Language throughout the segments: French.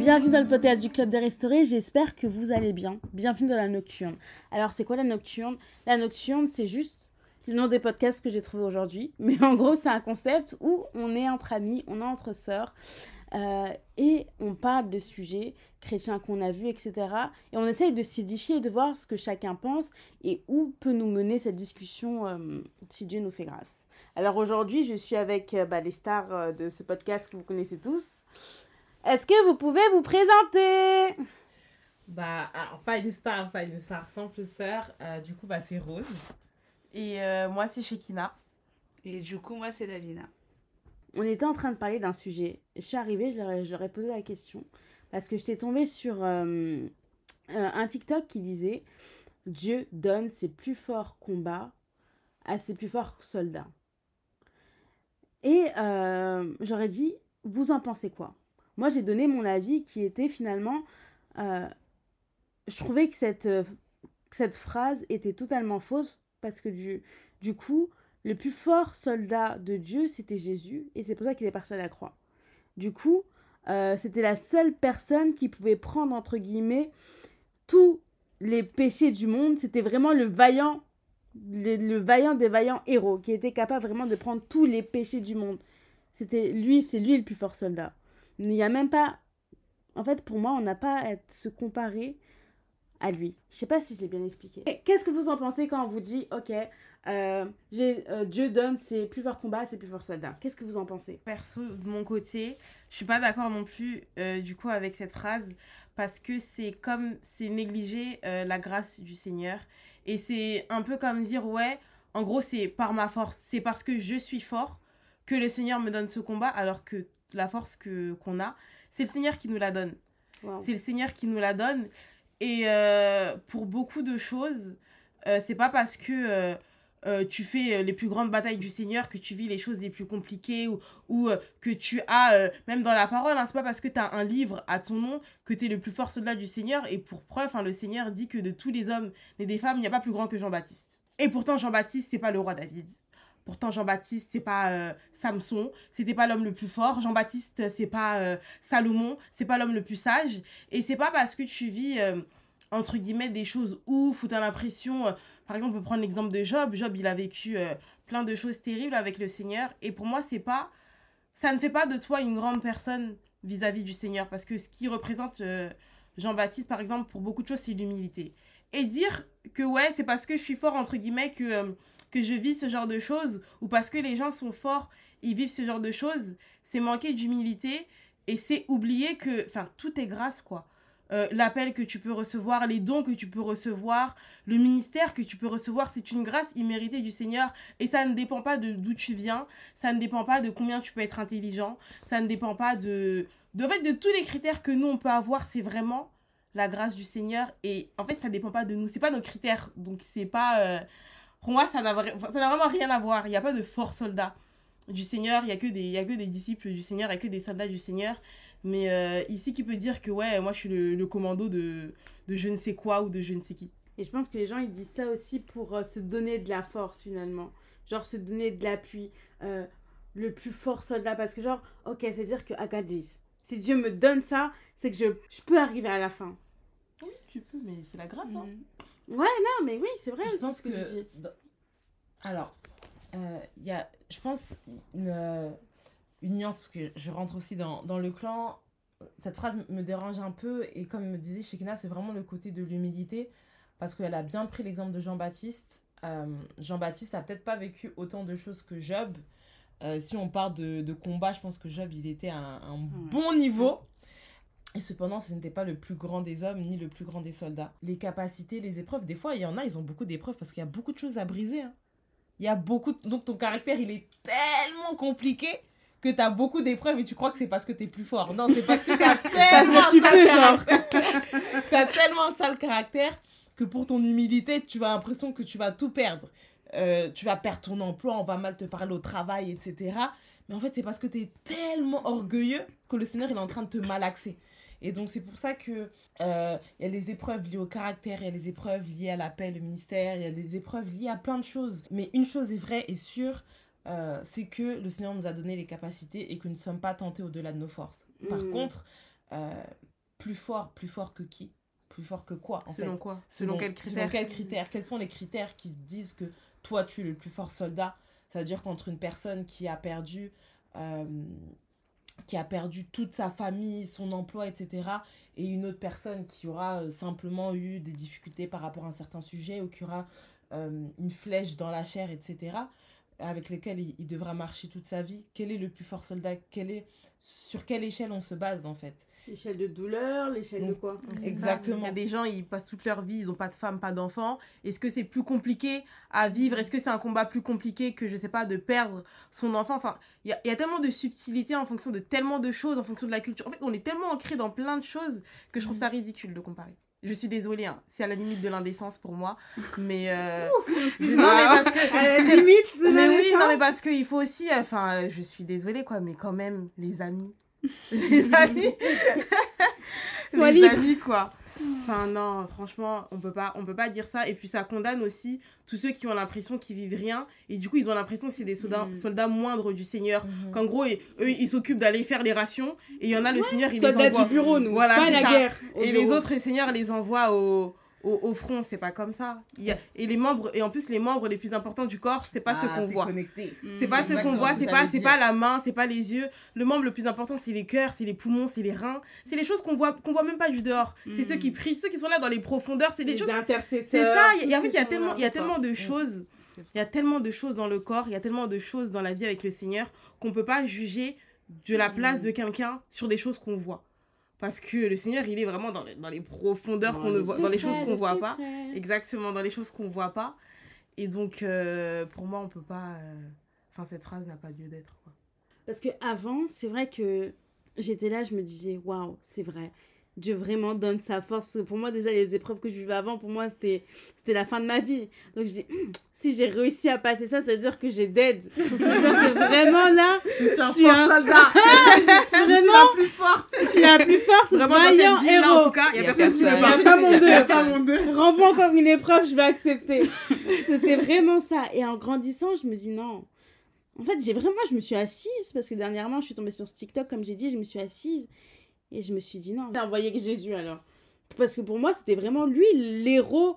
Bienvenue dans le podcast du Club des Restaurés, j'espère que vous allez bien. Bienvenue dans la Nocturne. Alors c'est quoi la Nocturne? La Nocturne c'est juste le nom des podcasts que j'ai trouvé aujourd'hui. Mais en gros c'est un concept où on est entre amis, on est entre sœurs. euh, et on parle de sujets chrétiens qu'on a vus, etc. Et on essaye de s'édifier et de voir ce que chacun pense et où peut nous mener cette discussion euh, si Dieu nous fait grâce. Alors aujourd'hui, je suis avec euh, bah, les stars de ce podcast que vous connaissez tous. Est-ce que vous pouvez vous présenter? Bah, alors, pas une star, pas une star, simple sœur. Euh, du coup, bah, c'est Rose. Et euh, moi, c'est Shekina. Et du coup, moi, c'est Davina. On était en train de parler d'un sujet. Je suis arrivée, je leur ai, je leur ai posé la question. Parce que j'étais tombée sur euh, euh, un TikTok qui disait Dieu donne ses plus forts combats à ses plus forts soldats. Et euh, j'aurais dit Vous en pensez quoi? Moi, j'ai donné mon avis qui était finalement. euh, je trouvais que cette, euh, cette phrase était totalement fausse parce que du, du coup, le plus fort soldat de Dieu, c'était Jésus, et c'est pour ça qu'il est parti à la croix. Du coup, euh, c'était la seule personne qui pouvait prendre, entre guillemets, tous les péchés du monde. C'était vraiment le vaillant, le, le vaillant des vaillants héros, qui était capable vraiment de prendre tous les péchés du monde. C'était lui, c'est lui le plus fort soldat. Il n'y a même pas... En fait, pour moi, on n'a pas à se comparer à lui. Je sais pas si je l'ai bien expliqué. Qu'est-ce que vous en pensez quand on vous dit, ok, euh, euh, Dieu donne ses plus forts combats ses plus forts soldats. Qu'est-ce que vous en pensez? Perso, de mon côté, je suis pas d'accord non plus, euh, du coup, avec cette phrase, parce que c'est comme, c'est négliger la grâce du Seigneur. Et c'est un peu comme dire, ouais, en gros, c'est par ma force, c'est parce que je suis fort que le Seigneur me donne ce combat, alors que la force que qu'on a, c'est le Seigneur qui nous la donne. Wow. C'est le Seigneur qui nous la donne. Et euh, pour beaucoup de choses, euh, c'est pas parce que euh, tu fais les plus grandes batailles du Seigneur que tu vis les choses les plus compliquées ou, ou que tu as, même dans la parole, hein, c'est pas parce que tu as un livre à ton nom que tu es le plus fort soldat du Seigneur. Et pour preuve, hein, le Seigneur dit que de tous les hommes et des femmes, il n'y a pas plus grand que Jean-Baptiste. Et pourtant, Jean-Baptiste, c'est pas le roi David. Pourtant, Jean-Baptiste, c'est pas euh, Samson, c'était pas l'homme le plus fort. Jean-Baptiste, c'est pas euh, Salomon, c'est pas l'homme le plus sage. Et c'est pas parce que tu vis, euh, entre guillemets, des choses ouf, où tu as l'impression. euh, par exemple, on peut prendre l'exemple de Job. Job, il a vécu euh, plein de choses terribles avec le Seigneur. Et pour moi, c'est pas. Ça ne fait pas de toi une grande personne vis-à-vis du Seigneur. Parce que ce qui représente Jean-Baptiste, par exemple, pour beaucoup de choses, c'est l'humilité. Et dire que, ouais, c'est parce que je suis fort, entre guillemets, que, que je vis ce genre de choses, ou parce que les gens sont forts, ils vivent ce genre de choses, c'est manquer d'humilité et c'est oublier que, enfin, tout est grâce, quoi. Euh, L'appel que tu peux recevoir, les dons que tu peux recevoir, le ministère que tu peux recevoir, c'est une grâce imméritée du Seigneur. Et ça ne dépend pas de d'où tu viens, ça ne dépend pas de combien tu peux être intelligent, ça ne dépend pas de... De en fait, de tous les critères que nous, on peut avoir, c'est vraiment la grâce du Seigneur. Et en fait, ça dépend pas de nous, c'est pas nos critères. Donc, c'est pas... euh, Pour moi, ça n'a vra- ça n'a vraiment rien à voir. Il n'y a pas de fort soldat du Seigneur, il n'y a, que des- il y a que des disciples du Seigneur, il n'y a que des soldats du Seigneur. Mais euh, ici, qui peut dire que, ouais, moi, je suis le, le commando de, de je ne sais quoi ou de je ne sais qui. Et je pense que les gens, ils disent ça aussi pour euh, se donner de la force, finalement. Genre, se donner de l'appui. euh, le plus fort soldat. Parce que, genre, ok, c'est-à-dire que Agadis, si Dieu me donne ça, c'est que je, je peux arriver à la fin. Oui, tu peux, mais c'est la grâce. hein. Ouais, non, mais oui, c'est vrai Je aussi pense ce que, que. tu dis. dans- Alors, euh, il y a, je pense, une, euh, une nuance, parce que je rentre aussi dans, dans le clan. Cette phrase me dérange un peu, et comme me disait Shekina, c'est vraiment le côté de l'humilité, parce qu'elle a bien pris l'exemple de Jean-Baptiste. Euh, Jean-Baptiste a peut-être pas vécu autant de choses que Job. Euh, si on parle de, de combat, je pense que Job, il était à un, un bon niveau. Et cependant, ce n'était pas le plus grand des hommes ni le plus grand des soldats. Les capacités, les épreuves, des fois, il y en a, ils ont beaucoup d'épreuves parce qu'il y a beaucoup de choses à briser. hein. Il y a beaucoup. de- Donc ton caractère, il est tellement compliqué que tu as beaucoup d'épreuves et tu crois que c'est parce que tu es plus fort. Non, c'est parce que tu as tellement un sale caractère. T'as tellement un sale caractère que pour ton humilité, tu as l'impression que tu vas tout perdre. Euh, tu vas perdre ton emploi, on va mal te parler au travail, etc. Mais en fait, c'est parce que tu es tellement orgueilleux que le Seigneur il est en train de te malaxer. Et donc, c'est pour ça que euh, il y a les épreuves liées au caractère, il y a les épreuves liées à l'appel, au ministère, il y a les épreuves liées à plein de choses. Mais une chose est vraie et sûre, euh, c'est que le Seigneur nous a donné les capacités et que nous ne sommes pas tentés au-delà de nos forces. Par Mm. contre, euh, plus fort, plus fort que qui? Plus fort que quoi en Selon fait? quoi? Selon quels Selon critères? quels critères? Quels sont les critères qui disent que toi, tu es le plus fort soldat? Ça veut dire qu'entre une personne qui a perdu... euh, qui a perdu toute sa famille, son emploi, etc. Et une autre personne qui aura euh, simplement eu des difficultés par rapport à un certain sujet ou qui aura euh, une flèche dans la chair, etc. Avec lesquelles il, devra marcher toute sa vie. Quel est le plus fort soldat? Sur quelle échelle on se base en fait? L'échelle de douleur, l'échelle de quoi. Exactement. Il y a des gens, ils passent toute leur vie, ils n'ont pas de femme, pas d'enfant. Est-ce que c'est plus compliqué à vivre? Est-ce que c'est un combat plus compliqué que, je sais pas, de perdre son enfant? Enfin, il y a, il y a tellement de subtilité en fonction de tellement de choses, en fonction de la culture. En fait, on est tellement ancré dans plein de choses que je trouve ça ridicule de comparer. Je suis désolée, hein. c'est à la limite de l'indécence pour moi. Mais. euh, non, mais parce que. À la limite, de Mais oui, non, mais parce qu'il faut aussi. euh, Enfin, euh, je suis désolée, quoi, mais quand même, les amis. Les amis. Sois les libre. amis, quoi. Enfin, non, franchement, on peut pas, on peut pas dire ça. Et puis, ça condamne aussi tous ceux qui ont l'impression qu'ils vivent rien. Et du coup, ils ont l'impression que c'est des soldats, Mm. soldats moindres du Seigneur. Mhm. Qu'en gros, ils- eux, ils s'occupent d'aller faire les rations. Et il y en a, le Seigneur, il les envoie. du bureau, nous. Voilà, pas la ça. guerre. Et les autres, le Seigneur les envoie au, au, au front. C'est pas comme ça. Il y a, et les membres, et en plus, les membres les plus importants du corps, c'est pas ceux Ah, qu'on voit. C'est pas ce qu'on voit, ce c'est pas, c'est pas la main, c'est pas les yeux. Le membre le plus important, c'est les cœurs, c'est les poumons, c'est les reins. C'est les choses qu'on voit, qu'on voit même pas du dehors. C'est Mm. ceux qui prient, ceux qui sont là dans les profondeurs. C'est des choses. C'est ça. Et en fait, il y a tellement, il y a tellement de choses. C'est Il y a tellement de choses dans le corps, il y a tellement de choses dans la vie avec le Seigneur qu'on peut pas juger de la place Mm. de quelqu'un sur des choses qu'on voit. Parce que le Seigneur, il est vraiment dans les, dans les profondeurs qu'on ne voit, dans les choses qu'on le voit pas. Exactement, dans les choses qu'on voit pas. Et donc, euh, pour moi, on peut pas. euh, Enfin, cette phrase n'a pas lieu d'être. Parce que avant, c'est vrai que j'étais là, je me disais, waouh, c'est vrai. Dieu vraiment donne sa force. Parce que pour moi, déjà, les épreuves que je vivais avant, pour moi, c'était c'était la fin de ma vie. Donc, je dis, Hum, si j'ai réussi à passer ça, ça veut dire que j'ai dead. Que vraiment, là, Je suis un Je suis un soldat. vraiment, plus forte. je suis la plus forte. Vraiment, dans cette ville-là, en héros. tout cas, il y a personne qui a bat. pas mon deux. Renvoie encore une épreuve, je vais accepter. C'était vraiment ça. Et en grandissant, je me dis non. En fait, j'ai vraiment, je me suis assise parce que dernièrement, je suis tombée sur ce TikTok, comme j'ai dit, je me suis assise et je me suis dit non. J'ai envoyé que Jésus alors. Parce que pour moi, c'était vraiment lui, l'héros,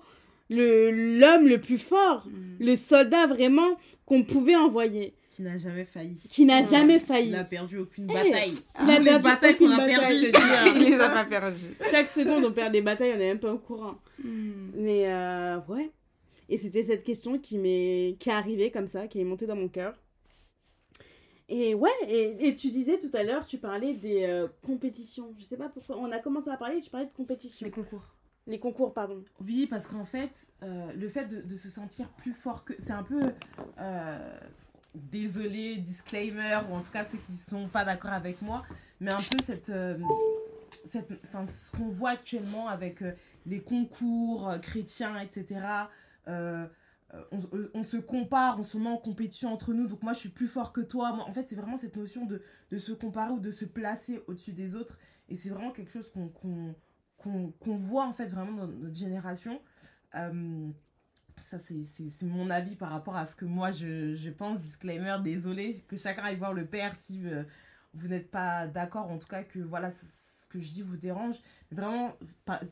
le l'homme le plus fort, Mm. le soldat vraiment qu'on pouvait envoyer, Qui n'a jamais failli. qui n'a Ouais. jamais Il failli. n'a perdu aucune Eh, bataille. il a les perdu batailles qu'on aucune a perdues, hein. Il les a pas perdus. Chaque seconde, on perd des batailles, on n'est même pas au courant. Mm. Mais euh, ouais. Et c'était cette question qui m'est qui est arrivée comme ça, qui est montée dans mon cœur. Et ouais, et, et tu disais tout à l'heure, tu parlais des euh, compétitions. Je sais pas pourquoi, on a commencé à parler, tu parlais de compétitions. Les concours. Les concours, pardon. Oui, parce qu'en fait, euh, le fait de, de se sentir plus fort que. C'est un peu. euh, désolé, disclaimer, ou en tout cas ceux qui sont pas d'accord avec moi, mais un peu cette. euh, cette enfin, ce qu'on voit actuellement avec euh, les concours euh, chrétiens, etc. on, on se compare, on se met en compétition entre nous, donc moi je suis plus fort que toi. Moi, en fait, c'est vraiment cette notion de, de se comparer ou de se placer au-dessus des autres. Et c'est vraiment quelque chose qu'on qu'on voit en fait vraiment dans notre génération. Euh, ça, c'est mon avis par rapport à ce que moi je, je pense. Disclaimer, désolé, que chacun aille voir le père si euh, vous n'êtes pas d'accord, en tout cas que voilà, ce que je dis vous dérange. Vraiment,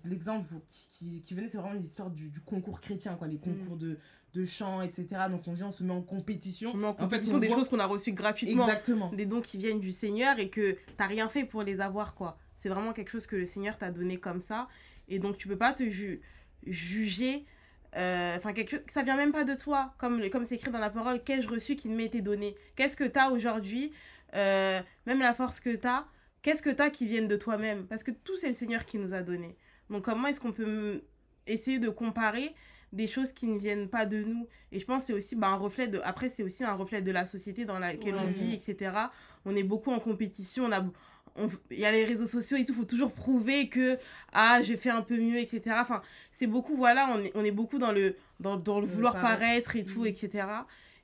l'exemple qui, qui, qui venait, c'est vraiment l'histoire du, du concours chrétien, quoi, les concours de, de chant, etc. Donc on vient, on se met en compétition. On met en En fait, compétition des voit- choses qu'on a reçues gratuitement. Exactement. Des dons qui viennent du Seigneur et que t'as rien fait pour les avoir, quoi. C'est vraiment quelque chose que le Seigneur t'a donné comme ça. Et donc, tu peux pas te ju- juger. euh, Enfin, quelque chose, ça vient même pas de toi. Comme, comme c'est écrit dans la parole, qu'ai-je reçu qui ne été donné? Qu'est-ce que t'as aujourd'hui Euh, Même la force que t'as, qu'est-ce que t'as qui vienne de toi-même? Parce que tout, c'est le Seigneur qui nous a donné. Donc, comment est-ce qu'on peut essayer de comparer des choses qui ne viennent pas de nous. Et je pense que c'est aussi bah, un reflet de après c'est aussi un reflet de la société dans laquelle on vit etc on est beaucoup en compétition on a on- il y a les réseaux sociaux et tout faut toujours prouver que ah j'ai fait un peu mieux etc enfin c'est beaucoup voilà on est, on est beaucoup dans le dans, dans le vouloir paraître. et tout etc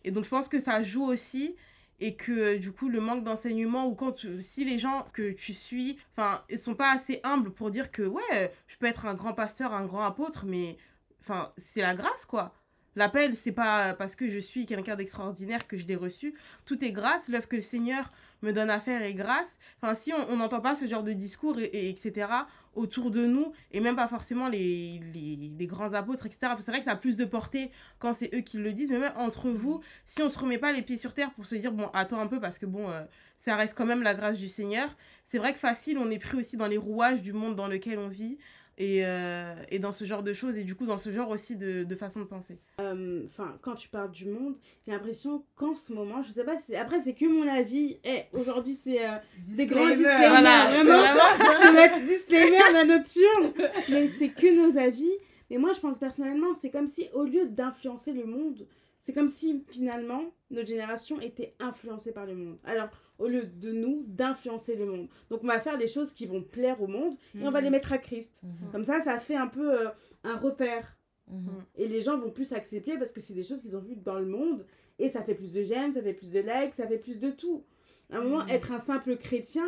et donc je pense que ça joue aussi et que du coup le manque d'enseignement ou quand tu- si les gens que tu suis enfin ils sont pas assez humbles pour dire que ouais je peux être un grand pasteur un grand apôtre mais enfin c'est la grâce quoi L'appel, c'est pas parce que je suis quelqu'un d'extraordinaire que je l'ai reçu. Tout est grâce. L'œuvre que le Seigneur me donne à faire est grâce. Enfin, si on n'entend pas ce genre de discours, et, et etc., autour de nous, et même pas forcément les, les, les grands apôtres, etc., c'est vrai que ça a plus de portée quand c'est eux qui le disent, mais même entre vous, si on se remet pas les pieds sur terre pour se dire, bon, attends un peu, parce que bon, euh, ça reste quand même la grâce du Seigneur, c'est vrai que facile, on est pris aussi dans les rouages du monde dans lequel on vit et, euh, et dans ce genre de choses et du coup dans ce genre aussi de, de façon de penser. Euh, Enfin, quand tu parles du monde, j'ai l'impression qu'en ce moment, je sais pas, si après c'est que mon avis. Et aujourd'hui c'est euh, des grands disclaimers. Voilà, vraiment. disclaimer la nocturne. Mais c'est que nos avis. Mais moi je pense personnellement, c'est comme si au lieu d'influencer le monde, c'est comme si finalement notre génération était influencée par le monde. Alors au lieu de nous d'influencer le monde. Donc on va faire des choses qui vont plaire au monde et on va les mettre à Christ. Mhm. Comme ça, ça fait un peu euh, un repère. Mhm. Et les gens vont plus accepter parce que c'est des choses qu'ils ont vues dans le monde. Et ça fait plus de j'aime, ça fait plus de likes, ça fait plus de tout. À un moment, Mhm. être un simple chrétien,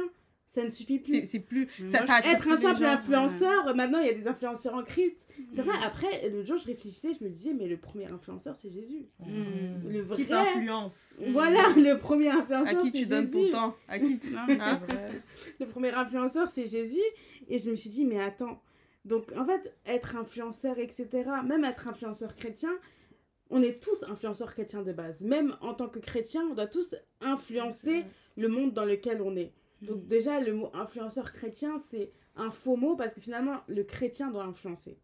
ça ne suffit plus. C'est plus. Ça, ça Être un simple gens. influenceur, maintenant il y a des influenceurs en Christ. C'est vrai, Mhm. après, l'autre jour je réfléchissais, je me disais, mais le premier influenceur c'est Jésus. Mhm. Le Qui vrai. t'influence Voilà, le premier À influenceur qui c'est tu donnes Jésus. ton temps? À qui tu. Non, Hein vrai. Le premier influenceur, c'est Jésus. Et je me suis dit, mais attends. Donc, en fait, être influenceur, etc., même être influenceur chrétien, on est tous influenceurs chrétiens de base. Même en tant que chrétien, on doit tous influencer le monde dans lequel on est. Donc, déjà, le mot influenceur chrétien, c'est un faux mot parce que finalement, le chrétien doit influencer.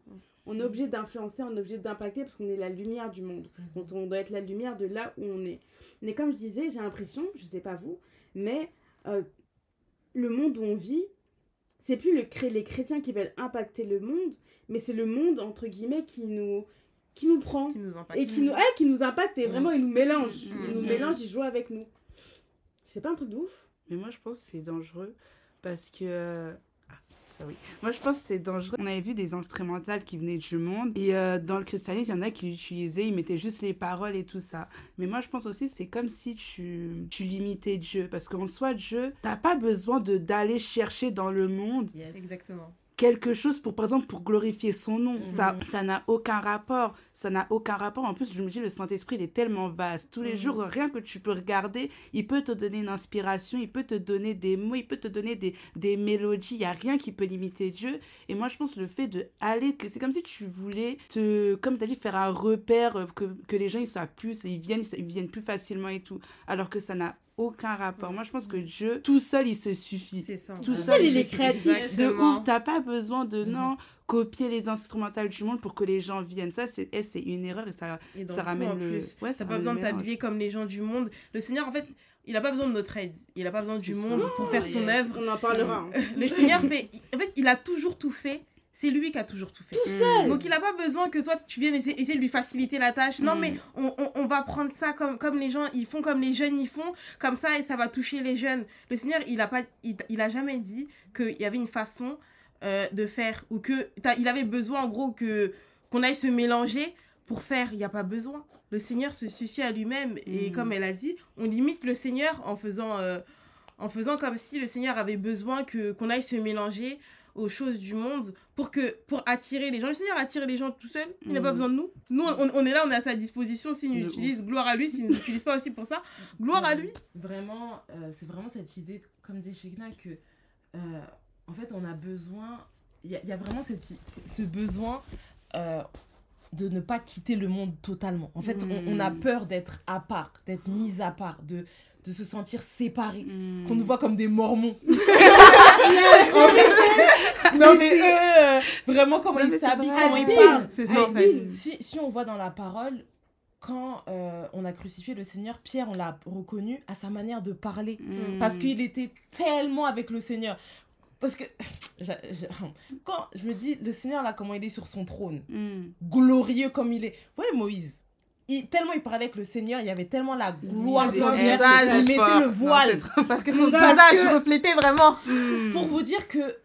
On est obligé d'influencer, on est obligé d'impacter parce qu'on est la lumière du monde. Donc, on doit être la lumière de là où on est. Mais comme je disais, j'ai l'impression, je sais pas vous, mais euh, le monde où on vit, c'est plus le les chrétiens qui veulent impacter le monde, mais c'est le monde, entre guillemets, qui nous, qui nous prend Qui nous impacte. et qui nous, qui nous impacte et Mm. vraiment, il nous mélange. Mm. Il nous Mm. mélange, il joue avec nous. C'est pas un truc de ouf? Mais moi, je pense que c'est dangereux parce que. euh, Ah, ça oui. Moi, je pense que c'est dangereux. On avait vu des instrumentales qui venaient du monde. Et euh, dans le christianisme, il y en a qui l'utilisaient, ils mettaient juste les paroles et tout ça. Mais moi, je pense aussi c'est comme si tu, tu limitais Dieu. Parce qu'en soi, Dieu, t'as pas besoin de d'aller chercher dans le monde Yes. Exactement. Quelque chose pour par exemple pour glorifier son nom. Mhm. ça ça n'a aucun rapport. Ça n'a aucun rapport. En plus je me dis le Saint-Esprit il est tellement vaste. Tous les Mhm. jours rien que tu peux regarder il peut te donner une inspiration il peut te donner des mots il peut te donner des, des mélodies. Il y a rien qui peut limiter Dieu. Et moi je pense le fait de aller que c'est comme si tu voulais te comme tu as dit faire un repère euh, que, que les gens ils soient plus ils viennent ils viennent plus facilement et tout. Alors que ça n'a aucun rapport moi je pense que Dieu tout seul il se suffit C'est ça. tout seul seul, il est créatif. De Exactement. ouf, t'as pas besoin de Mhm. non copier les instrumentales du monde pour que les gens viennent. Ça, c'est eh, c'est une erreur et ça, Et ça ramène le. plus. Ouais, ça T'as pas besoin de t'habiller comme les gens du monde. Le Seigneur, en fait, il a pas besoin de notre aide. Il a pas besoin du monde pour faire son yes. œuvre. On en parlera. hein. Le Seigneur fait. En fait, il a toujours tout fait. C'est lui qui a toujours tout fait. Tout seul Donc il n'a pas besoin que toi tu viennes essayer, essayer de lui faciliter la tâche. Non Mm. mais on, on, on va prendre ça comme, comme les gens ils font, comme les jeunes ils font, comme ça et ça va toucher les jeunes. Le Seigneur il a, pas, il, il a jamais dit qu'il y avait une façon euh, de faire ou que il avait besoin en gros que qu'on aille se mélanger pour faire. Il n'y a pas besoin. Le Seigneur se suffit à lui-même et Mm. comme elle a dit, on limite le Seigneur en faisant, euh, en faisant comme si le Seigneur avait besoin que qu'on aille se mélanger aux choses du monde pour que pour attirer les gens. Le Seigneur attire les gens tout seul. Il n'a Mm. pas besoin de nous. Nous, on, on est là, on est à sa disposition. S'il nous utilise, gloire à lui. S'il ne nous utilise pas aussi pour ça, gloire à lui. Vraiment, euh, c'est vraiment cette idée, comme dit Shekina, que euh, en fait, on a besoin. Il y, a- il y a vraiment cette, ce besoin euh, de ne pas quitter le monde totalement. En fait, on, on a Mm. peur d'être à part, d'être mis à part, de, de se sentir séparé. Mm. Qu'on nous voit comme des mormons. non, mais euh, vraiment, comment Non, ils s'habillent, comment ils parlent. C'est ça, en fait. Asbin. Si, si on voit dans la parole, quand euh, on a crucifié le Seigneur, Pierre, on l'a reconnu à sa manière de parler. Mm. Parce qu'il était tellement avec le Seigneur. Parce que, quand je me dis, le Seigneur, là, comment il est sur son trône, Mm. glorieux comme il est. Vous voyez Moïse il, tellement il parlait avec le Seigneur, il y avait tellement la gloire C'est sur son lui. visage, Il mettait le voile. Parce que son visage visage reflétait vraiment. Mm. Pour vous dire que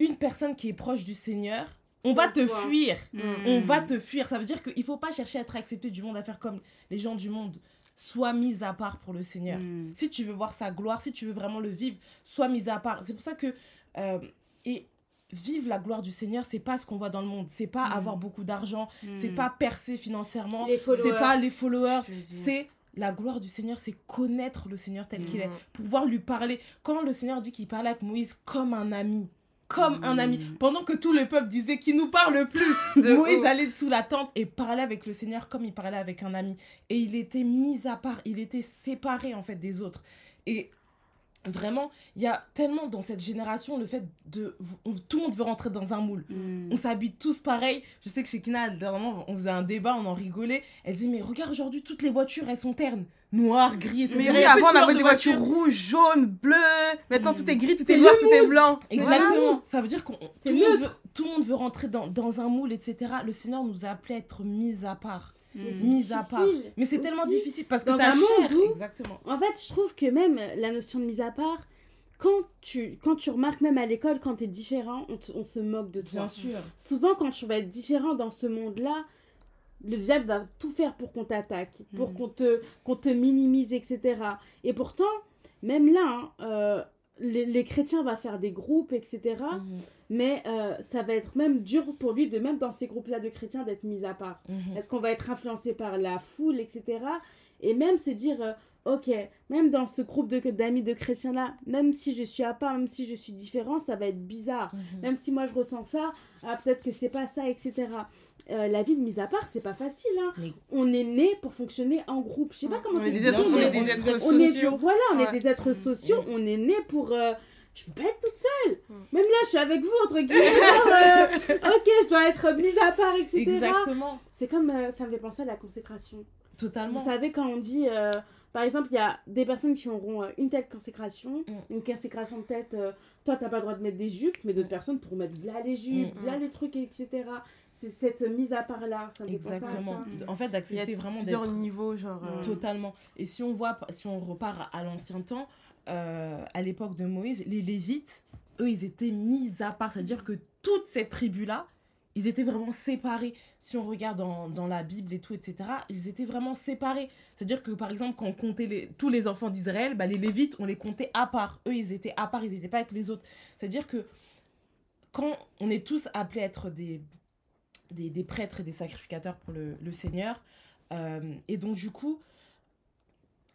une personne qui est proche du Seigneur, on va te fuir. Mm. On va te fuir. Ça veut dire qu'il faut pas chercher à être accepté du monde, à faire comme les gens du monde. Sois mis à part pour le Seigneur. Mm. Si tu veux voir sa gloire, si tu veux vraiment le vivre, sois mis à part. C'est pour ça que. euh, et vivre la gloire du Seigneur, c'est pas ce qu'on voit dans le monde. C'est pas Mm. avoir beaucoup d'argent, c'est Mm. pas percer financièrement, c'est pas les followers. C'est la gloire du Seigneur, c'est connaître le Seigneur tel qu'il est, Mm. pouvoir lui parler. Quand le Seigneur dit qu'il parlait avec Moïse comme un ami, comme un ami, pendant que tout le peuple disait qu'il nous parle plus, De Moïse allait sous la tente et parlait avec le Seigneur comme il parlait avec un ami. Et il était mis à part, il était séparé en fait des autres. Et vraiment, il y a tellement dans cette génération le fait de... on- tout le monde veut rentrer dans un moule. Mm. On s'habille tous pareil. Je sais que chez Kina, dernièrement, on faisait un débat, on en rigolait. Elle disait, mais regarde aujourd'hui, toutes les voitures, elles sont ternes. Noires, gris et tout. Mais oui, avant on avait de des voitures voiture. rouges, jaunes, bleues. Maintenant tout est gris, tout est noir, tout est blanc. Exactement. Ça veut dire qu'on tout, C'est le monde neutre. veut- tout le monde veut rentrer dans, dans un moule, etc. Le Seigneur nous a appelés à être mis à part. Mais Mm. c'est Mis à part. difficile Mais c'est tellement difficile parce que dans un monde où- Exactement. En fait, je trouve que même la notion de mise à part, quand tu, quand tu remarques même à l'école, quand tu es différent, on, te- on se moque de toi. Bien sûr. Souvent, quand tu vas être différent dans ce monde-là, le diable va tout faire pour qu'on t'attaque, pour Mhm. qu'on te, qu'on te minimise, etc. Et pourtant, même là, hein, euh, les, les chrétiens vont faire des groupes, etc. Mhm. Mais euh, ça va être même dur pour lui, de même dans ces groupes-là de chrétiens, d'être mis à part. Mhm. Est-ce qu'on va être influencé par la foule, etc. Et même se dire, euh, ok, même dans ce groupe de- d'amis de chrétiens là, même si je suis à part, même si je suis différent, ça va être bizarre. Mhm. Même si moi je ressens ça, ah, peut-être que c'est pas ça, etc. Euh, la vie de mise à part, c'est pas facile. Hein. Mais- On est né pour fonctionner en groupe. Je sais pas comment On est des êtres, on est des on- êtres est sociaux. voilà, on Ouais. est des êtres sociaux. On est né pour. euh, je peux pas être toute seule. Mm. Même là, je suis avec vous entre guillemets. euh, ok, je dois être mise à part, etc. Exactement. C'est comme euh, ça me fait penser à la consécration. Totalement. Vous savez, quand on dit, euh, par exemple, il y a des personnes qui auront euh, une telle consécration, Mm. une consécration de tête, euh, toi, t'as pas le droit de mettre des jupes, mais d'autres personnes pourront mettre là les jupes, Mm. là les trucs, etc. C'est cette mise à part-là, ça me fait penser à Exactement. ça. En fait, d'accepter vraiment plusieurs d'être niveaux, genre. euh, Totalement. Et si on voit, si on repart à l'ancien temps, euh, à l'époque de Moïse, les Lévites, eux, ils étaient mis à part. C'est-à-dire que toute cette tribu-là, ils étaient vraiment séparés. Si on regarde dans, dans la Bible et tout, etc., ils étaient vraiment séparés. C'est-à-dire que, par exemple, quand on comptait les, tous les enfants d'Israël, bah, les Lévites, on les comptait à part. Eux, ils étaient à part, ils n'étaient pas avec les autres. C'est-à-dire que quand on est tous appelés à être des, des, des prêtres et des sacrificateurs pour le, le Seigneur, euh, et donc du coup,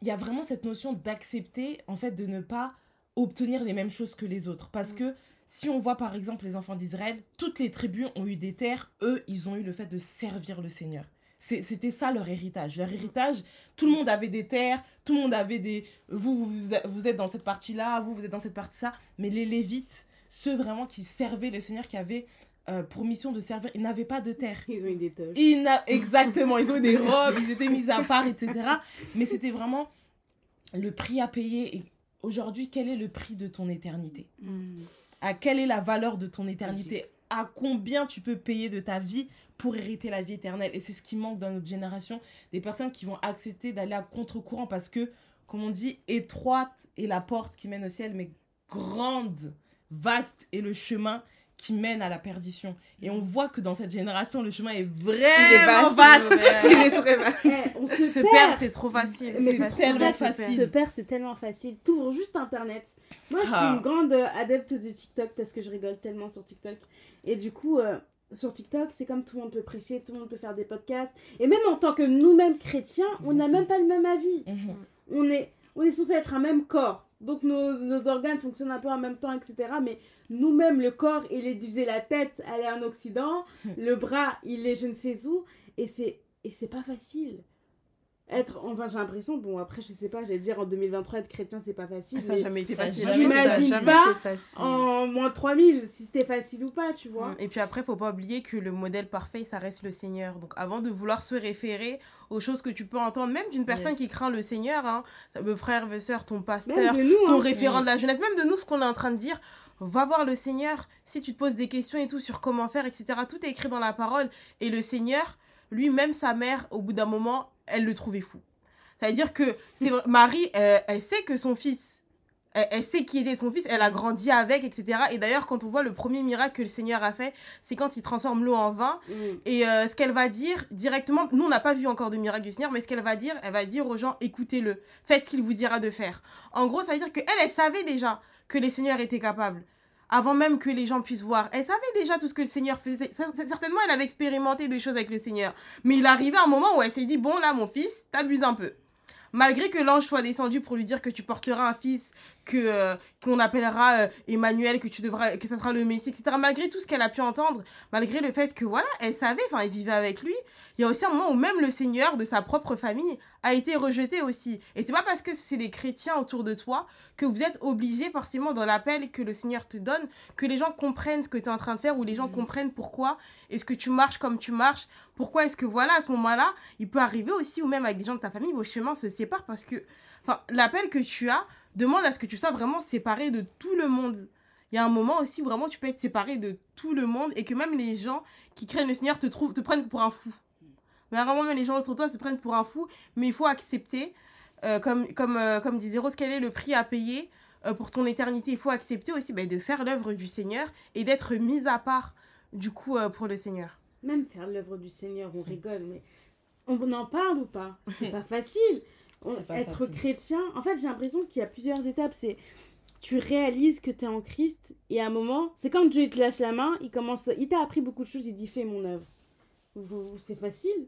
il y a vraiment cette notion d'accepter, en fait, de ne pas obtenir les mêmes choses que les autres. Parce que si on voit par exemple les enfants d'Israël, toutes les tribus ont eu des terres, eux, ils ont eu le fait de servir le Seigneur. C'était ça leur héritage. Leur héritage, tout le monde avait des terres, tout le monde avait des... Vous, vous, vous êtes dans cette partie-là, vous, vous êtes dans cette partie-là. Mais les Lévites, ceux vraiment qui servaient le Seigneur, qui avaient euh, pour mission de servir, ils n'avaient pas de terre. Ils ont eu des toches. Ils Exactement, ils ont eu des robes, ils étaient mis à part, etc. Mais c'était vraiment le prix à payer. Et aujourd'hui, quel est le prix de ton éternité? Mm. À quelle est la valeur de ton éternité? À combien tu peux payer de ta vie pour hériter la vie éternelle? Et c'est ce qui manque dans notre génération, des personnes qui vont accepter d'aller à contre-courant parce que, comme on dit, étroite est la porte qui mène au ciel, mais grande, vaste est le chemin qui mène à la perdition. Et on voit que dans cette génération, le chemin est vraiment vaste. Il est très vaste. Eh, on se, Se perd. perdre, c'est trop facile. Mais c'est c'est trop tellement facile. facile. Se perdre, c'est tellement facile. T'ouvres juste Internet. Moi, je suis Ah. une grande euh, adepte de TikTok parce que je rigole tellement sur TikTok. Et du coup, euh, sur TikTok, c'est comme tout le monde peut prêcher, tout le monde peut faire des podcasts. Et même en tant que nous-mêmes chrétiens, on n'a même pas le même avis. Mhm. On est, on est censé être un même corps. Donc nos, nos organes fonctionnent un peu en même temps, etc. Mais nous-mêmes, le corps, il est divisé. La tête, elle est en Occident. le bras, il est je ne sais où. Et c'est, et c'est pas facile. Être, enfin, j'ai l'impression, bon, après, je sais pas, j'allais dire en 2023, être chrétien, c'est pas facile. Ça n'a mais jamais été facile. jamais pas facile. en moins 3000, si c'était facile ou pas, tu vois. Mm. Et puis après, faut pas oublier que le modèle parfait, ça reste le Seigneur. Donc avant de vouloir se référer aux choses que tu peux entendre, même d'une personne Yes. qui craint le Seigneur, hein, me frère, ma soeur, ton pasteur, nous, ton hein. référent de la jeunesse, même de nous, ce qu'on est en train de dire, va voir le Seigneur. Si tu te poses des questions et tout sur comment faire, etc., tout est écrit dans la parole. Et le Seigneur, lui-même, sa mère, au bout d'un moment, elle le trouvait fou. C'est-à-dire que c'est vrai- Marie, euh, elle sait que son fils, elle, elle sait qui était son fils, elle a grandi avec, etc. Et d'ailleurs, quand on voit le premier miracle que le Seigneur a fait, c'est quand il transforme l'eau en vin. Mm. Et euh, ce qu'elle va dire directement, nous on n'a pas vu encore de miracle du Seigneur, mais ce qu'elle va dire, elle va dire aux gens écoutez-le, faites ce qu'il vous dira de faire. En gros, ça veut dire qu'elle, elle savait déjà que les Seigneurs étaient capables. Avant même que les gens puissent voir. Elle savait déjà tout ce que le Seigneur faisait. Cer- Certainement, elle avait expérimenté des choses avec le Seigneur. Mais il arrivait un moment où elle s'est dit, bon, là, mon fils, t'abuses un peu. Malgré que l'ange soit descendu pour lui dire que tu porteras un fils, que euh, qu'on appellera euh, Emmanuel, que tu devras, que ça sera le Messie, etc. Malgré tout ce qu'elle a pu entendre, malgré le fait que voilà, elle savait, enfin, elle vivait avec lui. Il y a aussi un moment où même le Seigneur de sa propre famille a été rejeté aussi. Et c'est pas parce que c'est des chrétiens autour de toi que vous êtes obligé forcément dans l'appel que le Seigneur te donne, que les gens comprennent ce que tu es en train de faire ou les gens comprennent pourquoi est-ce que tu marches comme tu marches, pourquoi est-ce que voilà, à ce moment-là, il peut arriver aussi, ou même avec des gens de ta famille, vos chemins se séparent parce que, enfin, l'appel que tu as demande à ce que tu sois vraiment séparé de tout le monde. Il y a un moment aussi vraiment tu peux être séparé de tout le monde et que même les gens qui craignent le Seigneur te trouvent, te prennent pour un fou. Mais vraiment même les gens autour de toi se prennent pour un fou, mais il faut accepter, euh, comme, comme, euh, comme disait Rose, quel est le prix à payer euh, pour ton éternité? Il faut accepter aussi ben, de faire l'œuvre du Seigneur et d'être mis à part du coup pour le Seigneur. Même faire l'œuvre du Seigneur, on rigole, mais on en parle ou pas? C'est pas facile. On- C'est être facile. chrétien, en fait, j'ai l'impression qu'il y a plusieurs étapes. C'est tu réalises que tu es en Christ et à un moment, c'est quand Dieu te lâche la main, il commence, il t'a appris beaucoup de choses, il dit fais mon œuvre. C'est facile?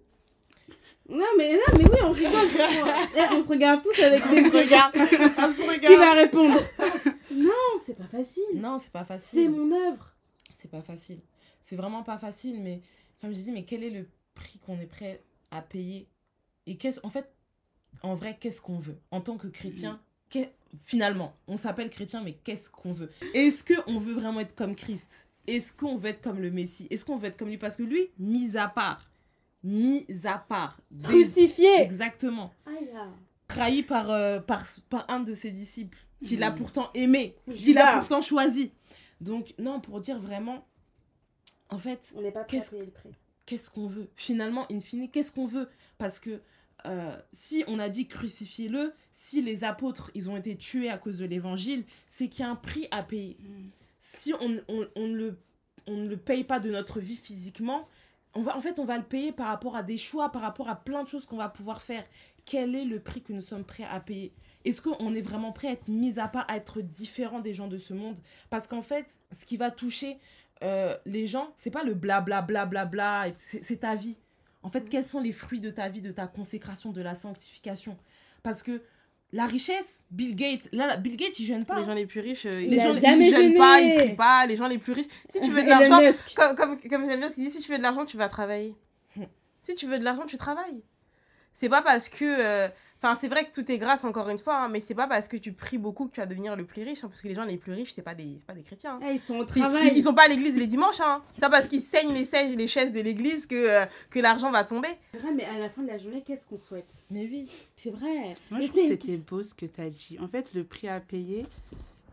Non mais non mais oui on rigole. On se regarde tous avec des yeux. Qui va répondre? Non c'est pas facile. Non, c'est pas Fais facile. mon œuvre. C'est pas facile. C'est vraiment pas facile, mais comme je dis, mais quel est le prix qu'on est prêt à payer? Et qu'est-ce, en fait, en vrai, qu'est-ce qu'on veut? En tant que chrétien, qu'est- finalement, on s'appelle chrétien, mais qu'est-ce qu'on veut? Est-ce qu'on veut vraiment être comme Christ? Est-ce qu'on veut être comme le Messie? Est-ce qu'on veut être comme lui? Parce que lui, mis à part, mis à part, des- Crucifié. exactement, Aïe trahi par, euh, par, par un de ses disciples, qu'il a pourtant aimé, qu'il a pourtant choisi. Donc, non, pour dire vraiment, en fait, On n'est pas prêt à Qu'est-ce- payer le prix. qu'est-ce qu'on veut? Finalement, in fine, qu'est-ce qu'on veut? Parce que euh, si on a dit crucifiez-le, si les apôtres, ils ont été tués à cause de l'évangile, c'est qu'il y a un prix à payer. Si on, on, on ne le, on ne le paye pas de notre vie physiquement, on va, en fait, on va le payer par rapport à des choix, par rapport à plein de choses qu'on va pouvoir faire. Quel est le prix que nous sommes prêts à payer? Est-ce qu'on est vraiment prêt à être mis à part, à être différent des gens de ce monde? Parce qu'en fait, ce qui va toucher euh, les gens, c'est pas le blablabla, bla, bla, bla, et c'est c'est ta vie. En fait, quels sont les fruits de ta vie, de ta consécration, de la sanctification? Parce que la richesse, Bill Gates, là, Bill Gates, il gêne pas. Les hein. gens les plus riches, euh, Les ils, gens ils jamais jeûnent gênés. pas, ils prient pas. Les gens les plus riches, si tu veux de l'argent, comme, comme, comme j'aime bien ce qu'il dit, si tu veux de l'argent, tu vas travailler. Hmm. si tu veux de l'argent, tu travailles. C'est pas parce que. euh, Enfin, c'est vrai que tout est grâce, encore une fois, hein, mais c'est pas parce que tu pries beaucoup que tu vas devenir le plus riche, hein, parce que les gens les plus riches, c'est pas des, c'est pas des chrétiens. hein. Ah, ils sont au Ils, travail. ils- ils sont pas à l'église les dimanches, hein. C'est pas parce qu'ils saignent les, sièges, les chaises de l'église que, euh, que l'argent va tomber. C'est vrai, mais à la fin de la journée, qu'est-ce qu'on souhaite? Mais oui. C'est vrai. Moi, Mais je trouve que c'est- c'était beau ce que tu as dit. En fait, le prix à payer,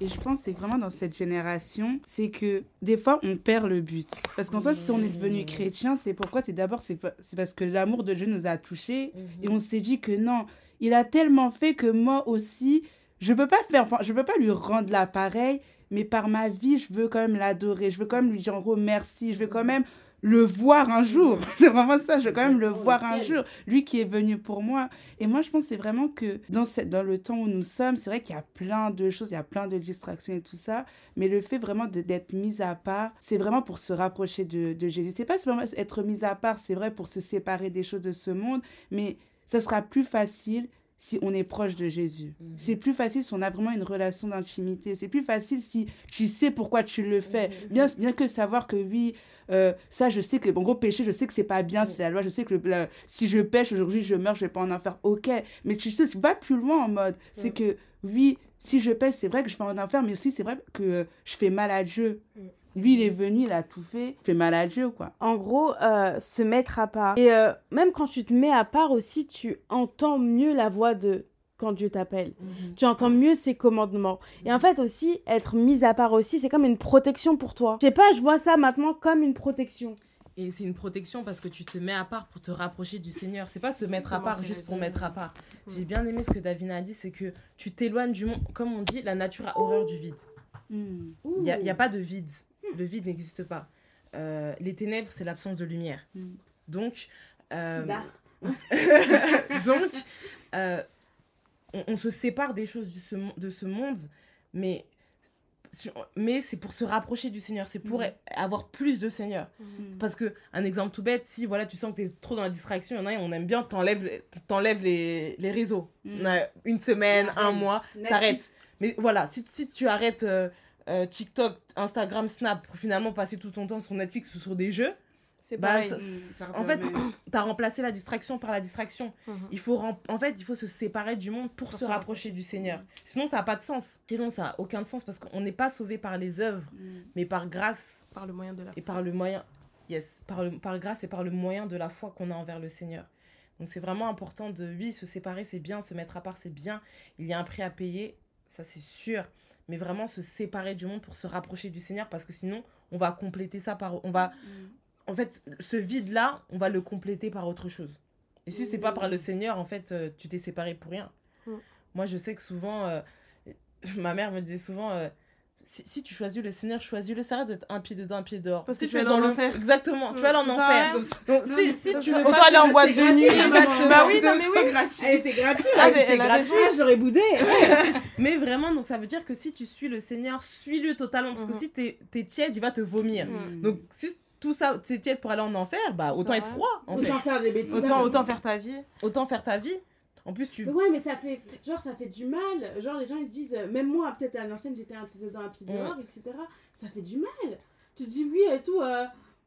et je pense que c'est vraiment dans cette génération, c'est que des fois, on perd le but. Parce qu'en soi, si on est devenu chrétien, c'est pourquoi? C'est d'abord, c'est parce que l'amour de Dieu nous a touchés. Et on s'est dit que non, il a tellement fait que moi aussi, je peux pas faire, enfin, je peux pas lui rendre l'appareil, mais par ma vie, je veux quand même l'adorer. Je veux quand même lui dire en gros merci. Je veux quand même le voir un jour. C'est vraiment ça, je veux quand même le voir un jour. Lui qui est venu pour moi. Et moi, je pense que c'est vraiment que dans, cette, dans le temps où nous sommes, c'est vrai qu'il y a plein de choses, il y a plein de distractions et tout ça. Mais le fait vraiment de- d'être mis à part, c'est vraiment pour se rapprocher de, de Jésus. C'est pas seulement être mis à part, c'est vrai pour se séparer des choses de ce monde, mais ça sera plus facile si on est proche de Jésus. Mhm. C'est plus facile si on a vraiment une relation d'intimité. C'est plus facile si tu sais pourquoi tu le fais. Mhm. Bien, bien que savoir que oui, euh, ça je sais que, en gros, péché, je sais que c'est pas bien, Mhm. c'est la loi, je sais que le- si je pêche aujourd'hui, je meurs, je vais pas en enfer. Ok, mais tu sais, tu vas plus loin en mode. C'est Mhm. que oui, si je pêche, c'est vrai que je vais en enfer, mais aussi c'est vrai que euh, je fais mal à Dieu. Mhm. Lui, il est venu, il a tout fait, fait mal à Dieu, quoi. En gros, euh, se mettre à part. Et euh, même quand tu te mets à part aussi, tu entends mieux la voix de quand Dieu t'appelle. Mhm. Tu entends mieux ses commandements. Et en fait aussi, être mis à part aussi, c'est comme une protection pour toi. Je sais pas, je vois ça maintenant comme une protection. Et c'est une protection parce que tu te mets à part pour te rapprocher du Seigneur. C'est pas se mettre à part juste pour mettre à part. J'ai bien aimé ce que Davina a dit, c'est que tu t'éloignes du monde. Comme on dit, la nature a horreur du vide. Il n'y a, il y a pas de vide. Le vide n'existe pas. Euh, les ténèbres, c'est l'absence de lumière. Donc, euh, Bah. donc euh, on, on se sépare des choses de ce, de ce monde, mais mais c'est pour se rapprocher du Seigneur, c'est pour Mhm. avoir plus de Seigneur. Mm. Parce que, un exemple tout bête, si voilà, tu sens que tu es trop dans la distraction, il y en a, on aime bien, t'enlèves les, t'enlèves les, les réseaux. Mm. Une semaine, un mois, t'arrêtes. Mais voilà, si, si tu arrêtes euh, euh, TikTok, Instagram, Snap pour finalement passer tout ton temps sur Netflix ou sur des jeux, C'est bah, pareil. ça- en fait, même. t'as remplacé la distraction par la distraction. Mhm. Il faut rem- en fait, il faut se séparer du monde pour, Pour se se rapprocher du Seigneur. Sinon, ça n'a pas de sens. Sinon, ça n'a aucun sens parce qu'on n'est pas sauvé par les œuvres, Mm. mais par grâce par le moyen de la et par le moyen. Yes, par, le, par grâce et par le moyen de la foi qu'on a envers le Seigneur. Donc, c'est vraiment important de, oui, se séparer, c'est bien, se mettre à part, c'est bien. Il y a un prix à payer, ça c'est sûr. Mais vraiment se séparer du monde pour se rapprocher du Seigneur parce que sinon, on va compléter ça par. On va. En fait, ce vide-là, on va le compléter par autre chose. Et si c'est pas par le Seigneur, en fait, euh, tu t'es séparé pour rien. Mm. Moi, je sais que souvent, euh, ma mère me disait souvent, euh, si, si tu choisis le Seigneur, choisis-le, ça arrête d'être un pied dedans, un pied dehors. Parce si que tu vas dans dans le- l'enfer. Exactement, tu vas aller en enfer. Donc, si, si tu veux Autant pas aller en te boîte de nuit. gratuit, exactement. Bah oui, non mais oui. Elle était gratuite, Ah, elle était gratuite, raison. je l'aurais boudé. Mais vraiment, donc ça veut dire que si tu suis le Seigneur, suis-le totalement. Parce que Mhm. si t'es es tiède, il va te vomir. Mm. Donc si tout ça, t'es tiède pour aller en enfer, bah autant être froid. En fait. Autant faire des bêtises. Autant, autant faire ta vie. Autant faire ta vie. En plus, tu. Mais ouais, mais ça fait, genre, ça fait du mal. Genre, les gens, ils se disent, euh, même moi, peut-être à l'ancienne, j'étais un pied dedans, un pied Ouais. dehors, etc. Ça fait du mal. Tu te dis oui et tout, euh,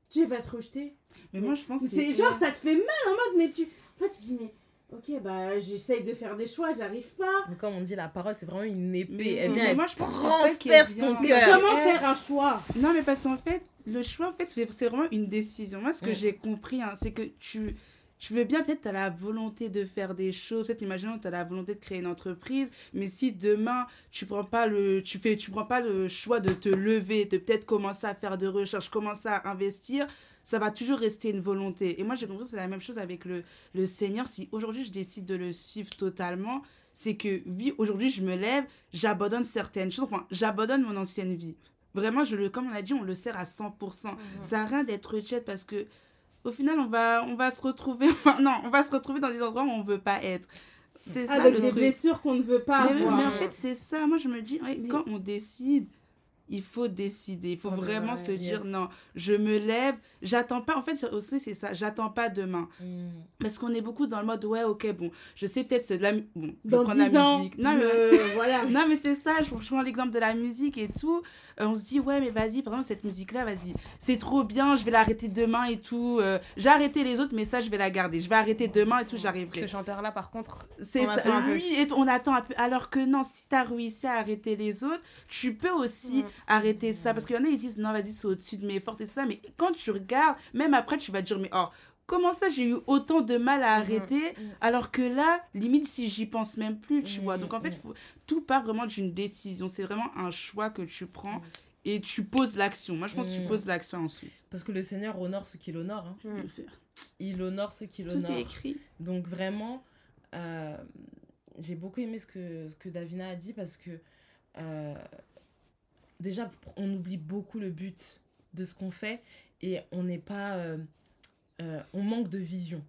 tu vas te rejeter. Mais moi, je pense que C'est genre, ça te fait mal en mode, mais tu. En fait, tu te dis, mais ok, bah, j'essaye de faire des choix, j'arrive pas. Mais comme on dit, la parole, c'est vraiment une épée. Mais- elle mais vient, elle moi, je transperce ton cœur. comment faire un choix? Non, mais parce qu'en fait, le choix, en fait, c'est vraiment une décision. Moi, ce que j'ai compris, hein, c'est que tu, tu veux bien, peut-être, tu as la volonté de faire des choses. Peut-être, imaginons, tu as la volonté de créer une entreprise. Mais si demain, tu prends pas le, tu fais, tu prends pas le choix de te lever, de peut-être commencer à faire de recherche, commencer à investir, ça va toujours rester une volonté. Et moi, j'ai compris que c'est la même chose avec le, le Seigneur. Si aujourd'hui, je décide de le suivre totalement, c'est que oui, aujourd'hui, je me lève, j'abandonne certaines choses. Enfin, j'abandonne mon ancienne vie. Vraiment, je le, comme on a dit, on le sert à 100%. Mhm. Ça à rien d'être chat parce que au final, on va, on va se retrouver, non, on va se retrouver dans des endroits où on veut pas être. C'est ça Avec le des truc. blessures qu'on ne veut pas Mais, avoir. mais en fait, c'est ça. Moi, je me dis, ouais, Mais- quand on décide, il faut décider. Il faut Oh, vraiment ouais, se dire, non, je me lève, j'attends pas. En fait, c'est aussi, c'est ça, j'attends pas demain. Mm. Parce qu'on est beaucoup dans le mode, ouais, ok, bon, je sais peut-être de la, bon, je 10 la ans, musique. Non, mais le- voilà. non, mais c'est ça, je, je prends l'exemple de la musique et tout. Euh, on se dit, ouais, mais vas-y, par exemple, cette musique-là, vas-y, c'est trop bien, je vais l'arrêter demain et tout. Euh, j'ai arrêté les autres, mais ça, je vais la garder. Je vais arrêter demain et tout, Ce j'arriverai. chanteur-là, par contre, C'est ça, lui, et on attend un peu. Alors que non, si tu as réussi à arrêter les autres, tu peux aussi Mhm. Arrêter ça. Parce qu'il y en a, ils disent, non, vas-y, c'est au-dessus de mes forces et tout ça. Mais quand tu regardes, même après, tu vas te dire, mais oh, comment ça, j'ai eu autant de mal à Mhm. arrêter Mhm. alors que là, limite, si j'y pense même plus, tu vois. Donc en fait, faut- tout part vraiment d'une décision. C'est vraiment un choix que tu prends et tu poses l'action. Moi, je pense que tu poses l'action ensuite. Parce que le Seigneur honore ce qu'il honore. hein. Mm. Il honore ce qu'il Tout honore. est écrit. Donc vraiment, euh, j'ai beaucoup aimé ce que, ce que Davina a dit parce que euh, déjà, on oublie beaucoup le but de ce qu'on fait et on n'est pas... euh, euh, on manque de vision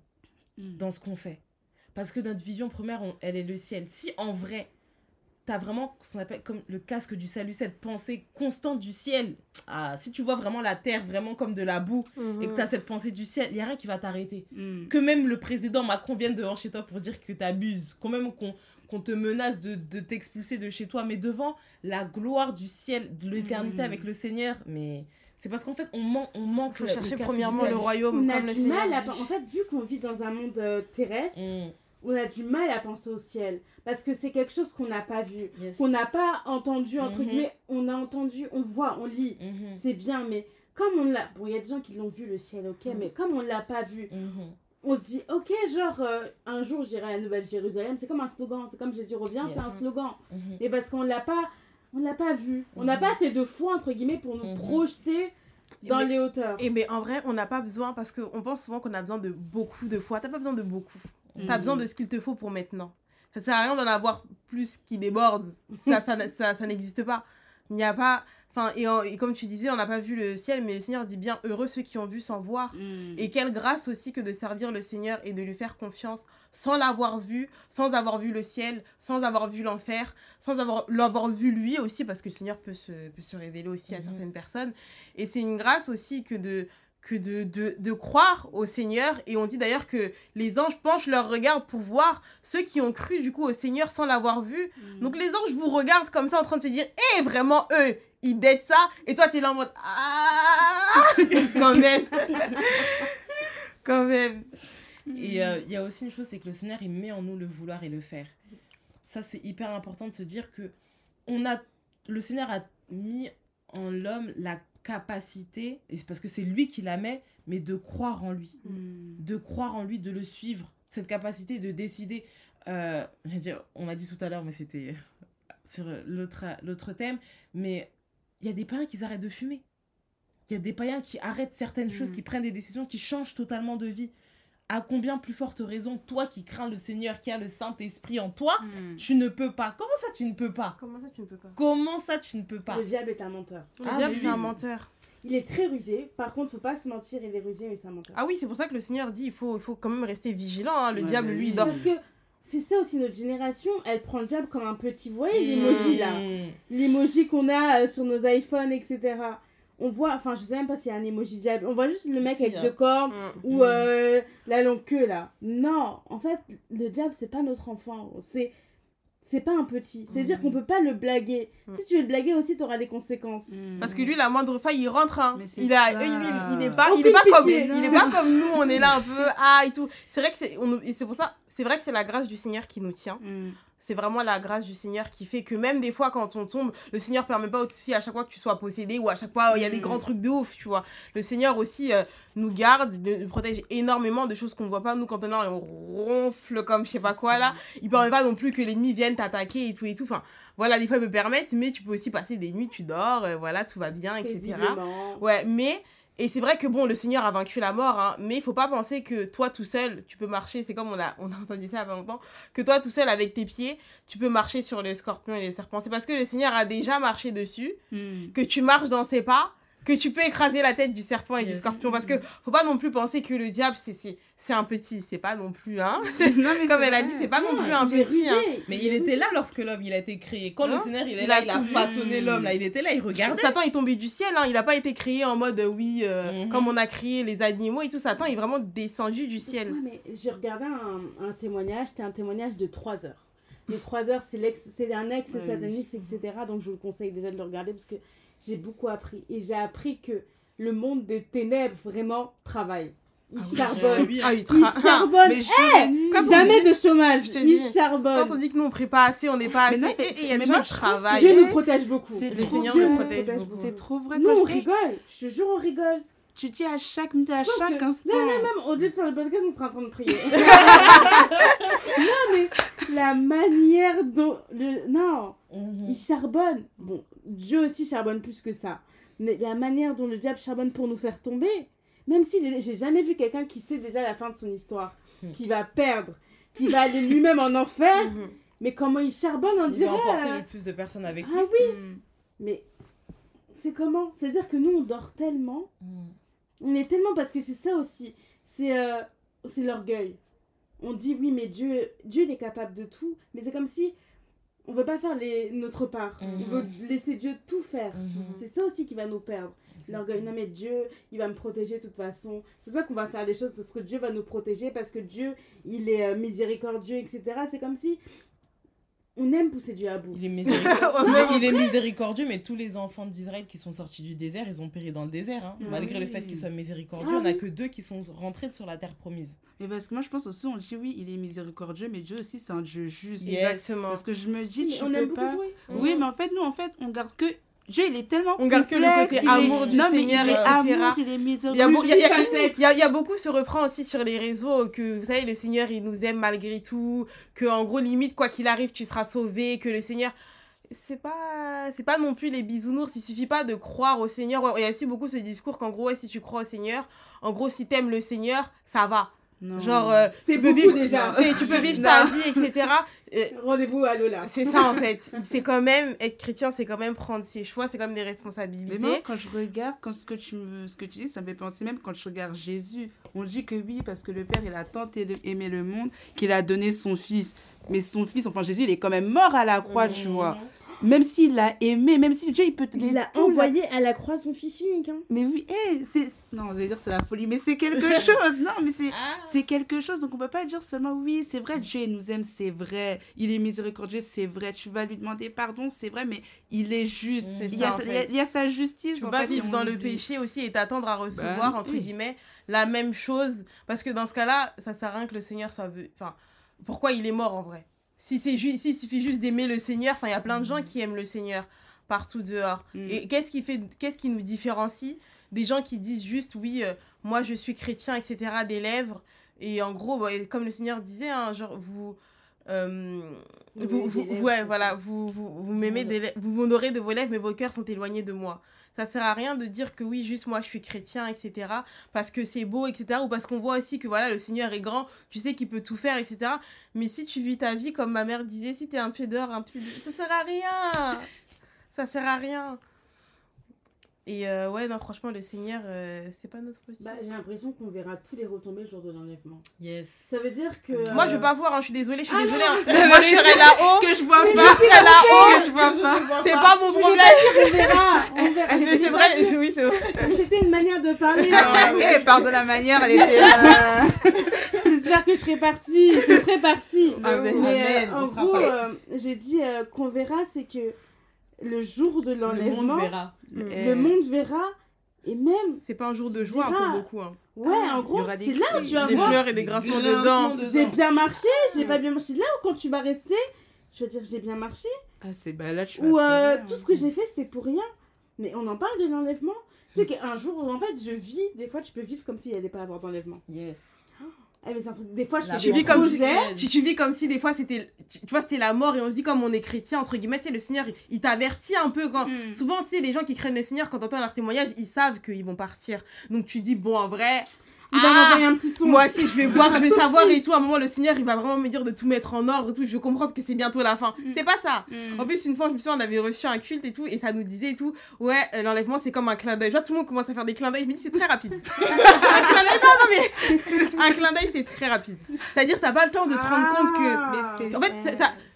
Mhm. dans ce qu'on fait. Parce que notre vision première, on- elle est le ciel. Si en vrai, t'as vraiment ce qu'on appelle comme le casque du salut, cette pensée constante du ciel. Ah, si tu vois vraiment la terre vraiment comme de la boue et que Mhm. t'as cette pensée du ciel, il n'y a rien qui va t'arrêter Mhm. que même le président Macron vienne devant chez toi pour dire que t'abuses, quand même qu'on qu'on te menace de, de t'expulser de chez toi, mais devant la gloire du ciel, de l'éternité Mm. avec le Seigneur, mais c'est parce qu'en fait on, man- on manque. Il faut chercher premièrement le royaume, On a le du Seigneur mal à. En fait, vu qu'on vit dans un monde euh, terrestre, Mm, on a du mal à penser au ciel. Parce que c'est quelque chose qu'on n'a pas vu. yes. Qu'on n'a pas entendu, entre Mhm. guillemets. On a entendu, on voit, on lit. Mhm, C'est bien, mais comme on l'a. Bon, il y a des gens qui l'ont vu, le ciel, ok, Mhm. mais comme on l'a pas vu, mhm. On se dit, ok, genre, euh, un jour je dirai la Nouvelle-Jérusalem, c'est comme un slogan, c'est comme Jésus revient, Yes. c'est un slogan. Mhm. Mais parce qu'on l'a pas, on l'a pas vu. On n'a Mhm. pas assez de foi, entre guillemets, pour nous Mhm. projeter dans Mais- les hauteurs. Et mais en vrai, on n'a pas besoin parce qu'on pense souvent qu'on a besoin de beaucoup de foi. T'as pas besoin de beaucoup. T'as Mhm. besoin de ce qu'il te faut pour maintenant. Ça sert à rien d'en avoir plus qui déborde. Ça, ça, ça, ça n'existe pas. Il n'y a pas. Enfin, et, en- et comme tu disais, on n'a pas vu le ciel, mais le Seigneur dit bien heureux ceux qui ont vu sans voir. Mm. Et quelle grâce aussi que de servir le Seigneur et de lui faire confiance sans l'avoir vu, sans avoir vu le ciel, sans avoir vu l'enfer, sans avoir l'avoir vu lui aussi, parce que le Seigneur peut se, peut se révéler aussi à Mhm. certaines personnes. Et c'est une grâce aussi que de que de, de, de croire au Seigneur. Et on dit d'ailleurs que les anges penchent leur regard pour voir ceux qui ont cru du coup au Seigneur sans l'avoir vu. Mm. Donc les anges vous regardent comme ça en train de se dire, hé, vraiment eux, ils bêtent ça. Et toi, t'es là en mode, ah, quand même. quand même. Et euh, il y a aussi une chose, c'est que le Seigneur, il met en nous le vouloir et le faire. Ça, c'est hyper important de se dire que on a, le Seigneur a mis en l'homme la capacité, et c'est parce que c'est lui qui la met, mais de croire en lui. Mm. De croire en lui, de le suivre. Cette capacité de décider. Euh, j'allais dire, on a dit tout à l'heure, mais c'était sur l'autre l'autre thème, mais il y a des païens qui arrêtent de fumer. Il y a des païens qui arrêtent certaines choses, Mm. qui prennent des décisions, qui changent totalement de vie. À combien plus forte raison, toi qui crains le Seigneur, qui a le Saint-Esprit en toi, Mm. tu ne peux pas? Comment ça, tu ne peux pas? Comment ça, tu ne peux pas? Comment ça, tu ne peux pas? Le diable est un menteur. Le Ah, diable, c'est un menteur. Il est très rusé. Par contre, faut pas se mentir, il est rusé, mais c'est un menteur. Ah oui, c'est pour ça que le Seigneur dit il faut, il faut quand même rester vigilant. hein. Le Ouais, diable, lui, il dort. Parce que c'est ça aussi notre génération, elle prend le diable comme un petit. Vous voyez Mm. l'emoji là Mmh. L'emoji qu'on a euh, sur nos iPhones, etc. On voit, enfin, je sais même pas s'il y a un emoji diable. On voit juste le mec avec deux cornes Mm. ou euh, la longue queue là. Non, en fait, le diable, c'est pas notre enfant. C'est. C'est pas un petit. C'est-à-dire Mm. qu'on peut pas le blaguer. Mm. Si tu veux le blaguer aussi, tu auras des conséquences. Mm. Parce que lui, la moindre faille, il rentre. Hein. Mais Il, a, il, il, il est pas, il est pas comme, il est pas comme nous. On est là un peu ah et tout. C'est vrai que c'est, on- et c'est pour ça, c'est vrai que c'est la grâce du Seigneur qui nous tient. C'est vraiment la grâce du Seigneur qui fait que même des fois quand on tombe, le Seigneur permet pas aussi à chaque fois que tu sois possédé ou à chaque fois il y a des Mm. grands trucs de ouf, tu vois. Le Seigneur aussi euh, nous garde, nous protège énormément de choses qu'on ne voit pas. Nous quand on est là, on ronfle comme je sais pas quoi là. Il permet pas non plus que l'ennemi vienne t'attaquer et tout et tout. Enfin, voilà, des fois il peut permettre, mais tu peux aussi passer des nuits, tu dors, euh, voilà, tout va bien, etc. Ouais, mais. Et c'est vrai que bon, le Seigneur a vaincu la mort, hein, mais il faut pas penser que toi tout seul, tu peux marcher, c'est comme on a, on a entendu ça il y a pas longtemps, que toi tout seul avec tes pieds, tu peux marcher sur les scorpions et les serpents. C'est parce que le Seigneur a déjà marché dessus, Mm. que tu marches dans ses pas, que tu peux écraser la tête du serpent et du scorpion. Parce que faut pas non plus penser que le diable, c'est- un petit, c'est pas non plus, hein. non, mais Comme elle a dit, c'est pas non Non, plus un petit, hein. Mais il était là lorsque l'homme il a été créé. Quand Hein le Seigneur il est Il là, a il a façonné l'homme là, il était là, il regardait. Satan est tombé du ciel, hein. il a pas été créé en mode euh, oui, euh, Mhm. comme on a créé les animaux et tout. Satan est vraiment descendu du ciel. Ouais, mais j'ai regardé un, un témoignage, c'était un témoignage de 3 heures. Les 3 heures, c'est l'ex- c'est un ex Ouais, sataniste, etc. Donc je vous conseille déjà de le regarder parce que j'ai beaucoup appris. Et j'ai appris que le monde des ténèbres vraiment travaille. Il Ah oui, charbonne. oui, Ah, il charbonne. Mais et comme on Jamais dit- de chômage. Il charbonne. Quand on dit que nous on prie pas assez, on n'est pas Mais assez. non, mais et- et il y a mais moi, je travaillent. Dieu nous protège beaucoup. C'est Le trop Seigneur vrai. nous protège beaucoup. C'est trop vrai. Nous, on rigole. Je te jure, on rigole. Tu dis à chaque minute, à chaque que- instant. Non, mais même au lieu de faire le podcast, on sera en train de prier. non, mais la manière dont. Le... Non, Mhm. il charbonne. Bon, Dieu aussi charbonne plus que ça. Mais la manière dont le diable charbonne pour nous faire tomber, même si j'ai jamais vu quelqu'un qui sait déjà la fin de son histoire, Hmm. qui va perdre, qui va aller lui-même en enfer, Mhm. mais comment il charbonne, on Il dirait. va emporter euh, le plus de personnes avec lui. Ah oui, mais c'est comment? C'est-à-dire que nous, on dort tellement Mhm. on est tellement parce que c'est ça aussi. C'est euh, c'est l'orgueil. On dit oui, mais Dieu, Dieu il est capable de tout. Mais c'est comme si on veut pas faire les, notre part. Mhm. On veut laisser Dieu tout faire. Mhm. C'est ça aussi qui va nous perdre. L'orgueil. Non, mais Dieu, il va me protéger de toute façon. C'est pas qu'on va faire des choses parce que Dieu va nous protéger, parce que Dieu, il est euh, miséricordieux, etc. C'est comme si on aime pousser Dieu à bout. Il est miséricordieux. Il est miséricordieux, mais tous les enfants d'Israël qui sont sortis du désert, ils ont péri dans le désert. hein. Ah Malgré le fait qu'il soit miséricordieux, Ah on n'a oui. que deux qui sont rentrés sur la terre promise. Mais parce que moi, je pense aussi, on dit oui, il est miséricordieux, mais Dieu aussi, c'est un Dieu juste. Yes. Exactement. Parce que je me dis, Mais tu on aime peux beaucoup pas. jouer. Oui, mais en fait, nous, en fait, on garde que. Dieu, il est tellement. On garde que le complexe, côté est- amour du non, mais Seigneur, Il est amour, il est y, a il y a- il y a- facette. il y a- il y a beaucoup ce refrain aussi sur les réseaux que vous savez le Seigneur il nous aime malgré tout que en gros limite quoi qu'il arrive tu seras sauvé que le Seigneur c'est pas c'est pas non plus les bisounours il suffit pas de croire au Seigneur il y a aussi beaucoup ce discours qu'en gros ouais, si tu crois au Seigneur en gros si t'aimes le Seigneur ça va Non. Genre, euh, C'est tu peux vivre, déjà. tu peux vivre ta vie, etc. Euh, Rendez-vous à Lola. c'est ça en fait. C'est quand même, être chrétien, c'est quand même prendre ses choix, c'est quand même des Mais responsabilités. moi, quand je regarde, quand ce que tu me, ce que tu dis, ça me fait penser même quand je regarde Jésus. On dit que oui, parce que le Père, il a tant aimé- aimé le monde qu'il a donné son Fils. Mais son Fils, enfin Jésus, il est quand même mort à la croix, tu vois. Même s'il l'a aimé, même si Dieu, il peut te Il a envoyé à la croix son fils unique. Hein. Mais oui, eh, c'est. Non, je vais dire c'est la folie, mais c'est quelque chose. Non, mais c'est. Ah. C'est quelque chose, donc on peut pas dire seulement oui, c'est vrai, Dieu il nous aime, c'est vrai, il est miséricordieux, c'est vrai, tu vas lui demander pardon, c'est vrai, mais il est juste, C'est il, y ça, a, en il y a- il y a sa justice. Tu peux pas vivre dans le péché aussi et t'attendre à recevoir, Bah, entre oui. guillemets, la même chose. Parce que dans ce cas-là, ça sert à rien que le Seigneur soit... Enfin, pourquoi il est mort en vrai? Si c'est juste, s'il suffit juste d'aimer le Seigneur, enfin, il y a plein de gens qui aiment le Seigneur partout dehors. Mm. Et qu'est-ce qui fait, qu'est-ce qui nous différencie des gens qui disent juste, oui, euh, moi je suis chrétien, etc., des lèvres. Et en gros, bah, comme le Seigneur disait, hein, genre, vous... euh, Vous ouais, voilà, vous, vous, vous m'aimez vous m'honorez de vos lèvres, mais vos cœurs sont éloignés de moi. Ça sert à rien de dire que oui, juste moi je suis chrétien, etc. Parce que c'est beau, etc. Ou parce qu'on voit aussi que voilà, le Seigneur est grand, tu sais qu'il peut tout faire, etc. Mais si tu vis ta vie comme ma mère disait, si t'es un dehors, un de- ça sert à rien. Ça sert à rien. Et euh, ouais, non, franchement, le Seigneur, euh, c'est pas notre petit. Bah, j'ai l'impression qu'on verra tous les retombées le jour de l'enlèvement. Yes. Ça veut dire que. Moi, euh, je veux pas voir, hein, je suis désolée, je suis Ah désolée. non, hein. Moi, je serai là-haut. Que je vois Je pas, serai là-haut. que je vois pas. C'est pas mon Je problème. On verra. On verra. Mais c'est vrai, oui, c'est vrai. C'était une manière de parler. Ah, hein. Eh, pardon la manière, elle était. J'espère que je serai partie. Je serai partie. Amen. Mais Amen, euh, en gros, euh, j'ai dit euh, qu'on verra, c'est que le jour de Le monde l'enlèvement, verra. le monde verra. Et même, C'est pas un jour de joie diras. pour beaucoup. Hein. ouais, en il y gros, des c'est là où tu vas Des voir. pleurs et des grincements de dents. de- J'ai dedans. bien marché, j'ai pas bien marché. Là où quand tu vas rester, tu vas dire j'ai bien marché. Ah, c'est bah là, tu vas Ou euh, hein. tout ce que j'ai fait, c'était pour rien. Mais on en parle de l'enlèvement. Tu sais qu'un jour, en fait, je vis, des fois, tu peux vivre comme s'il n'y allait pas avoir d'enlèvement. Yes. Eh, mais c'est un truc, des fois, je fais Tu vis comme si, tu, tu vis comme si des fois c'était tu, tu vois c'était la mort et on se dit comme on est chrétien entre guillemets tu sais le Seigneur il, il t'avertit un peu quand Mm. souvent tu sais les gens qui craignent le Seigneur quand t'entends leur témoignage ils savent qu'ils vont partir donc tu dis bon en vrai Il va Ah, m'envoyer un petit son. moi aussi je vais voir je vais savoir et tout à un moment le Seigneur il va vraiment me dire de tout mettre en ordre et tout je vais comprendre que c'est bientôt la fin Mm. c'est pas ça Mm. en plus, une fois, je me souviens, on avait reçu un culte et tout, et ça nous disait et tout, ouais, euh, l'enlèvement, c'est comme un clin d'œil. Je vois, tout le monde commence à faire des clins d'œil, je me dis, c'est très rapide. un clin d'œil, non, non, mais un clin d'œil, c'est très rapide. C'est-à-dire, t'as pas le temps de te rendre compte que. Ah. Mais En fait,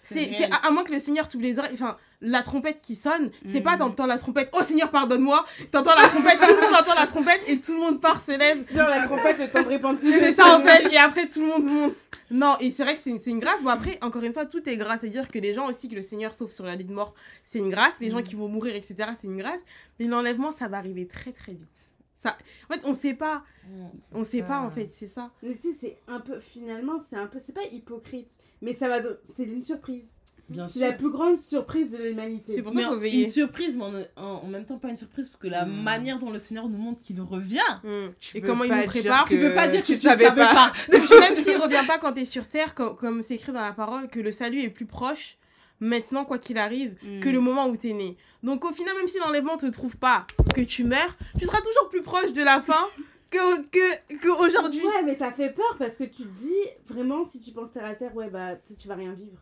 C'est à moins que le Seigneur t'ouvre les oreilles, enfin, la trompette qui sonne, c'est Mm. pas t'entends la trompette, oh Seigneur, pardonne-moi, t'entends la trompette, tout le monde entend la trompette, et tout le monde part, s'élève. Genre la trompette, le temps de repentir. C'est ça en fait, et après tout le monde monte. Non, et c'est vrai que c'est une, grâce. Bon, après, encore une fois, tout est grâce. C'est-à-dire que les gens aussi que le Seigneur sauve sur la lit de mort, c'est une grâce. Les gens qui vont mourir, etc., c'est une grâce. Mais l'enlèvement, ça va arriver très très vite. Ça... En fait, on sait pas. On sait pas, en fait, c'est ça. Mais si, c'est un peu, finalement, c'est un peu, c'est pas hypocrite, mais ça va, c'est une surprise. Bien C'est sûr. la plus grande surprise de l'humanité. C'est pour Mais ça qu'il faut veiller. une surprise, mais en, en- en même temps pas une surprise, parce que la Hmm. manière dont le Seigneur nous montre qu'il revient, Hmm. Tu Et comment il nous prépare tu peux pas dire que tu, tu savais savais pas. pas. Puis même s'il revient pas quand t'es sur terre, co- comme c'est écrit dans la parole, que le salut est plus proche maintenant, quoi qu'il arrive, que le moment où t'es né. Donc au final, même si l'enlèvement te trouve pas, que tu meurs, tu seras toujours plus proche de la fin que, que, que aujourd'hui. Ouais, mais ça fait peur parce que tu te dis, vraiment, si tu penses terre à terre, ouais, bah, tu tu vas rien vivre.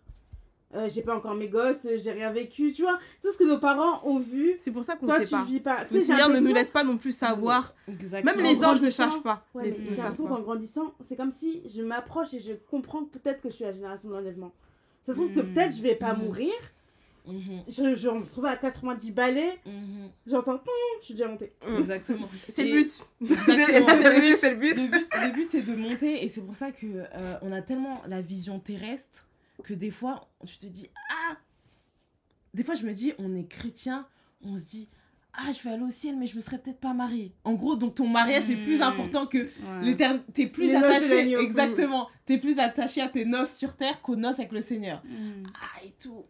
Euh, j'ai pas encore mes gosses, euh, j'ai rien vécu, tu vois. Tout ce que nos parents ont vu, C'est pour ça qu'on sait tu pas. vis pas. Le Seigneur ne nous laisse pas non plus savoir. Exactement. Même les anges ne cherchent pas. Ouais, Les- j'ai l'impression qu'en grandissant, c'est comme si je m'approche et je comprends peut-être que je suis la génération de l'enlèvement. Ça se trouve que Mm. peut-être je vais pas Mm. mourir. Mhm, Je, je me retrouve à 90 balais, mhm. j'entends, je suis déjà montée. Exactement. C'est le but. C'est le but, c'est le but. Le but, le but, c'est de monter et c'est pour ça que euh, on a tellement la vision terrestre que des fois tu te dis ah des fois je me dis on est chrétien on se dit ah je vais aller au ciel mais je me serais peut-être pas mariée en gros donc ton mariage est plus Mm. important que Ouais. l'éternité t'es plus Les attaché exactement t'es plus attaché à tes noces sur terre qu'aux noces avec le Seigneur Mm. ah et tout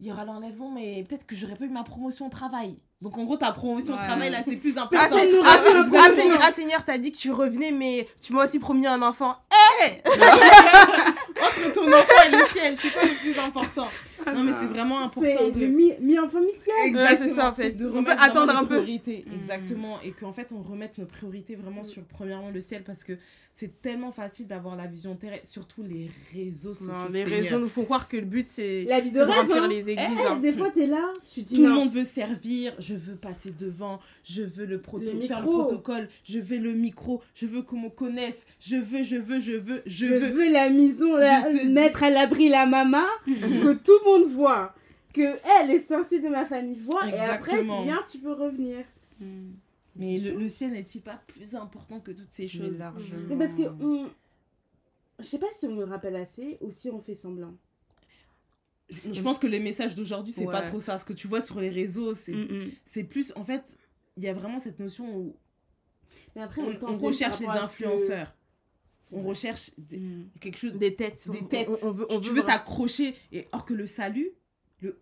il y aura l'enlèvement mais peut-être que j'aurais pas eu ma promotion au travail donc en gros ta promotion au Ouais. travail là c'est plus Ah, important nous ah, un peu, ah, nous. Seigneur, ah, Seigneur, t'as dit que tu revenais, mais tu m'as aussi promis un enfant. entre ton enfant et le ciel c'est quoi le plus important Non, mais c'est vraiment important C'est de... le mi- mi-enfant mi-ciel. Ouais, c'est ça, en fait. De On peut remettre attendre un peu. priorités. Mm. Exactement. Et qu'en fait, on remette nos priorités vraiment sur, premièrement, le ciel parce que c'est tellement facile d'avoir la vision terrestre, surtout les réseaux sociaux. Non, les réseaux nous font croire que le but, c'est La vie de rêve, remplir hein. les églises. Eh, hein. des fois, t'es là, tu dis Tout le monde veut servir, je veux passer devant, je veux le, proto- Le faire le protocole, je veux le micro, je veux qu'on me connaisse, je veux, je veux, je veux, je, Je veux. veux la maison, la- mettre à l'abri la maman, que tout le monde voit. Que elle, les sorciers de ma famille voient. Et après, c'est bien, tu peux revenir. Mm. Mais le, le ciel n'est-il pas plus important que toutes ces choses? Mais parce que on... Je sais pas si on le rappelle assez ou si on fait semblant. Je je pense que les messages d'aujourd'hui, c'est pas trop ça. Ce que tu vois sur les réseaux, c'est Mm, mm. c'est plus. En fait, il y a vraiment cette notion où Mais après, on, on, on recherche les influenceurs. On vrai. recherche des- Mm. quelque chose. Des têtes. Des On- têtes. On, on veut, on tu veut veux t'accrocher. Et or que le salut, le,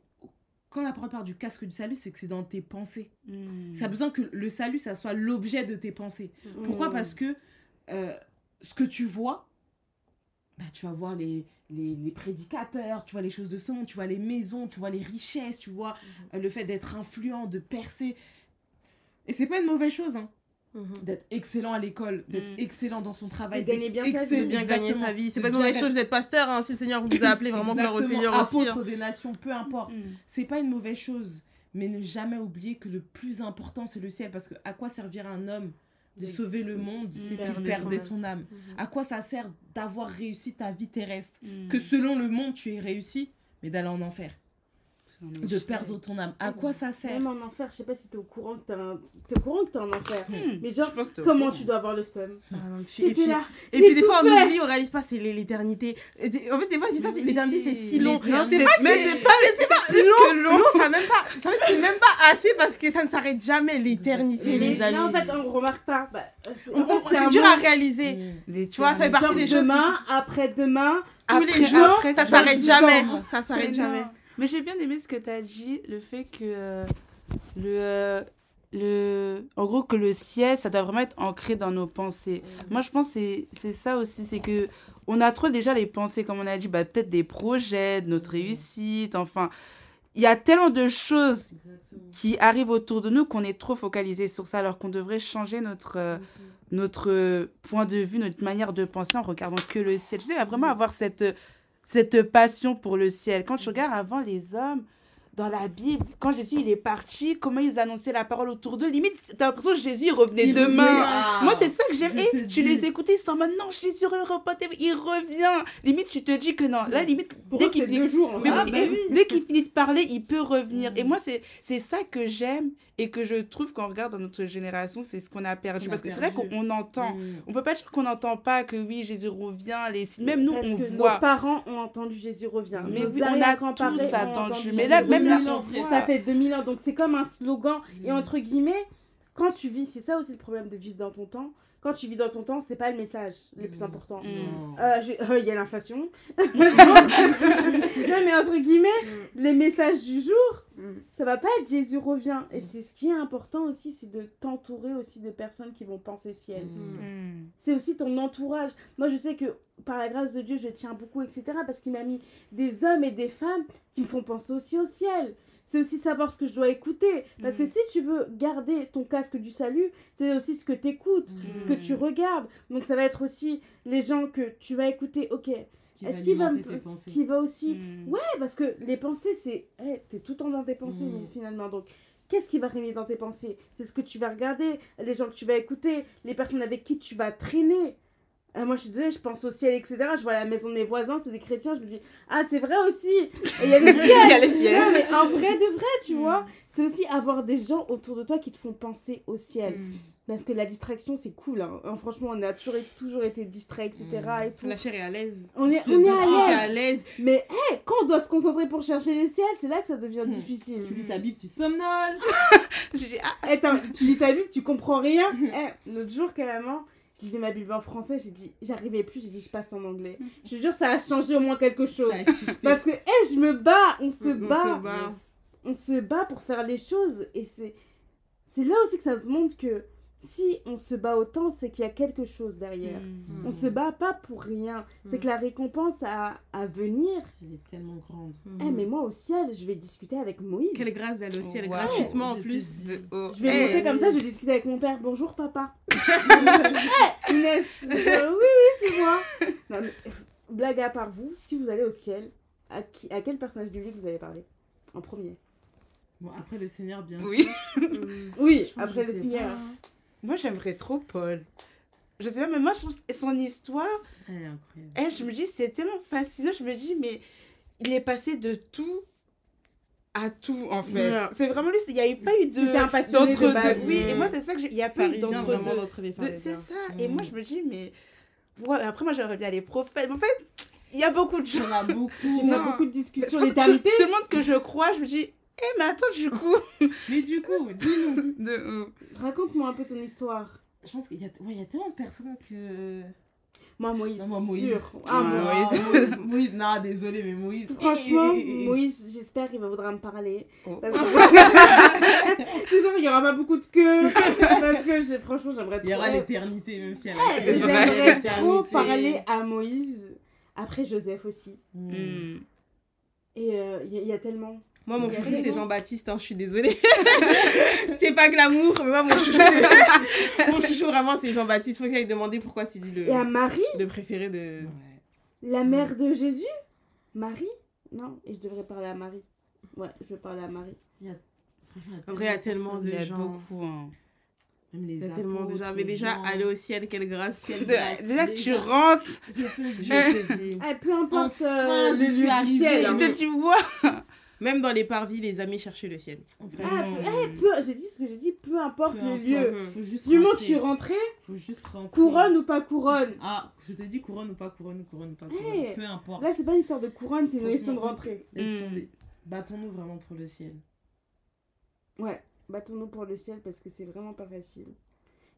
quand la parole parle du casque du salut, c'est que c'est dans tes pensées. Mm. Ça a besoin que le salut, ça soit l'objet de tes pensées. Pourquoi? Mm. Parce que euh, ce que tu vois, bah, tu vas voir les, les, les prédicateurs, tu vois les choses de ce monde, tu vois les maisons, tu vois les richesses, tu vois euh, le fait d'être influent, de percer. Et c'est pas une mauvaise chose, hein, Mhm. d'être excellent à l'école, d'être Mm. excellent dans son travail, De gagner d'être bien sa vie, excellent- de bien gagner sa vie. C'est pas une mauvaise chose d'être pasteur, hein, si le Seigneur vous a appelé vraiment gloire au Seigneur aussi. apôtre hein. des nations, peu importe. Mm. C'est pas une mauvaise chose, mais ne jamais oublier que le plus important c'est le ciel, parce que à quoi servira un homme de sauver le monde de s'il perdait son âme? Mhm. À quoi ça sert d'avoir réussi ta vie terrestre? Que selon le monde tu es réussi, mais d'aller en enfer, de perdre ton âme. À quoi ça sert Même en enfer, je sais pas si t'es au courant que t'es un... t'es au courant que t'es en enfer. Mm. Mais genre, Je pense que t'es au comment tu dois avoir le seum Ah, et puis- là. Et puis des fois on fait. oublie, on réalise pas, c'est l'é- l'éternité. En fait, des fois je dis ça, l'éternité c'est si long. C'est pas mais c'est pas, mais c'est pas long, long, ça même pas, ça fait, c'est même pas assez parce que ça ne s'arrête jamais l'éternité, les amis. là, en fait, on remarque pas. Bah, c'est- On- en fait, on- c'est un c'est dur à réaliser. Tu vois, ça fait partie des choses. demain, après-demain, Tous Après- les jours, après, ça s'arrête jamais. Ça s'arrête Mais jamais. Mais j'ai bien aimé ce que tu as dit, le fait que euh, le, euh, le. En gros, que le ciel, ça doit vraiment être ancré dans nos pensées. Moi, je pense que c'est- ça aussi, c'est que. On a trop déjà les pensées, comme on a dit, bah, peut-être des projets, de notre réussite, enfin. Il y a tellement de choses qui arrivent autour de nous qu'on est trop focalisé sur ça, alors qu'on devrait changer notre, euh, notre euh, point de vue, notre manière de penser en regardant que le ciel. Tu sais, vraiment avoir cette, cette passion pour le ciel. Quand tu regardes avant les hommes dans la Bible, quand Jésus il est parti, comment ils annonçaient la parole autour d'eux, limite, t'as l'impression que Jésus revenait Il demain. revient. Moi, c'est ça que j'aime. Et tu dis. les écoutais, ils sont en mode non, Jésus il revient. Limite, tu te dis que non. Là, limite, pour dès qu'il finit jours. mais. Ah, oui, bah oui. dès qu'il finit de parler, il peut revenir. Mm. Et moi, c'est c'est ça que j'aime et que je trouve qu'on regarde dans notre génération, c'est ce qu'on a perdu. On a Parce que c'est vrai qu'on entend. Mm. On peut pas dire qu'on n'entend pas que oui, Jésus revient. Les... Même nous, Parce on que voit. nos parents ont entendu Jésus revient. Mais Nos oui, on a tous ont attendu. entendu Mais là, même là, on voit. Ça fait 2000 ans, donc c'est comme un slogan. Et Mm. entre guillemets, quand tu vis, c'est ça aussi le problème de vivre dans ton temps. Quand tu vis dans ton temps, c'est pas le message le plus Mm. important. Mm. Euh, euh, Il y a l'inflation. non, mais entre guillemets, les messages du jour, Mm. ça va pas être Jésus revient. Et c'est ce qui est important aussi, c'est de t'entourer aussi de personnes qui vont penser ciel. Mm. Mm. C'est aussi ton entourage. Moi, je sais que par la grâce de Dieu, je tiens beaucoup, etc. Parce qu'il m'a mis des hommes et des femmes qui me font penser aussi au ciel. C'est aussi savoir ce que je dois écouter. Parce que Mm. si tu veux garder ton casque du salut, c'est aussi ce que tu écoutes, Mm. ce que tu regardes. Donc ça va être aussi les gens que tu vas écouter. Ok, qui est-ce qu'il va me... alimenter tes ce pensées? qui va aussi... Mm. Ouais, parce que les pensées, c'est... Eh, t'es tout le temps dans tes pensées, Mm. mais finalement. Donc, qu'est-ce qui va régner dans tes pensées? C'est ce que tu vas regarder, les gens que tu vas écouter, les personnes avec qui tu vas traîner. Euh, moi, je désolée, je pense au ciel, etc. Je vois la maison de mes voisins, c'est des chrétiens. Je me dis, ah, c'est vrai aussi. Et il y a le ciel. Il y a le ciel. Non, mais en vrai de vrai, tu Mm. vois. C'est aussi avoir des gens autour de toi qui te font penser au ciel. Mm. Parce que la distraction, c'est cool. hein. Hein, franchement, on a toujours, toujours été distraits, etc. Mm. Et tout. La chair est à l'aise. On est, on est à l'aise. à l'aise. Mais hey, quand on doit se concentrer pour chercher le ciel, c'est là que ça devient Hmm. difficile. Tu lis ta Bible, tu somnoles. Ah, Eh, tu lis ta Bible, tu comprends rien. Eh, L'autre jour, carrément, je lisais ma Bible en français, j'ai dit, j'arrivais plus, j'ai dit, je passe en anglais. Je te jure, ça a changé au moins quelque chose. Parce que, eh, je me bats, on se On se bat. bat. On se bat pour faire les choses. Et c'est c'est là aussi que ça se montre que si on se bat autant, c'est qu'il y a quelque chose derrière. Mm. On se bat pas pour rien. C'est Mm. que la récompense à, à venir. Elle est tellement grande. Eh, mais moi au ciel, je vais discuter avec Moïse. Quelle grâce d'aller au ciel Wow. gratuitement en plus. dis. Je vais Eh, monter comme ça, je vais discuter avec mon père. Bonjour papa. Eh, Inès. Euh, oui, oui, c'est moi. Non, mais, euh, blague à part vous, si vous allez au ciel, à, qui, à quel personnage biblique vous allez parler? En premier. Bon, après le Seigneur, bien Oui. sûr. Oui, après le Seigneur. pas. Moi, j'aimerais trop Paul. Je sais pas, mais moi, je trouve son histoire, Elle est incroyable. eh, je me dis, c'est tellement fascinant. Je me dis, mais il est passé de tout à tout, en fait. Ouais. C'est vraiment lui, il n'y a eu pas eu de. D'entre de deux. Oui, et moi, c'est ça que j'ai. Il n'y a pas eu De- Parisiens. C'est ça. Et moi, Mm. je me dis, mais. Ouais, après, moi, j'aimerais bien les prophètes. En fait, il y a beaucoup de Il y gens. en a beaucoup. On a Non. beaucoup de discussions l'éternité. Tout, tout le monde que je crois, je me dis, eh, mais attends, du coup. Mais du coup, dis-nous. De. Raconte-moi un peu ton histoire. Je pense qu'il y, a... ouais, il y a tellement de personnes que. Moi, Moïse. Non, moi, Moïse. sûr. Ah. Ah, Moïse. Moïse. Moïse. Non, désolé, mais Moïse. Franchement. Moïse, j'espère qu'il va voudra me parler. Oh. Parce que... c'est sûr qu'il n'y aura pas beaucoup de queue. Parce que franchement, j'aimerais trop. Il y aura l'éternité, même si elle Eh, a vrai. J'aimerais trop parler à Moïse. Après Joseph aussi. Mm. Mm. Et euh, il y, il y a tellement. Moi, mon Il y a chouchou, c'est. Jean-Baptiste, hein, je suis désolée. c'est pas glamour, mais moi, mon chouchou, c'est- mon chouchou vraiment, c'est Jean-Baptiste. Faut que j'aille demander pourquoi c'est lui le, Et à Marie, le préféré de. Ouais. la mère de Jésus? Marie? Non, et je devrais parler à Marie. Ouais, je vais parler à Marie. Franchement, En vrai, il y a tellement de Il y a gens. beaucoup. hein. Même les Il y a tellement de gens. Mais déjà, gens. aller au ciel, quelle grâce. Ciel De- grâce, déjà que tu rentres, Je te dis. Je te dis. Eh, peu importe Enfin, euh, le du arrivée. ciel. tu hein. te dis, wow. Même dans les parvis, les amis cherchaient le ciel. Ah, eh, peu- j'ai dit ce que j'ai dit, peu importe Peu le importe. lieu. Faut juste Du moment que je suis rentrée, Faut juste rentrer. couronne ou pas couronne. Ah, je te dis couronne ou pas couronne ou couronne ou pas Eh, couronne. Peu importe. Là, c'est pas une histoire de couronne, c'est une question de rentrée. Mm. tomber. Battons-nous vraiment pour le ciel. Ouais, battons-nous pour le ciel parce que c'est vraiment pas facile.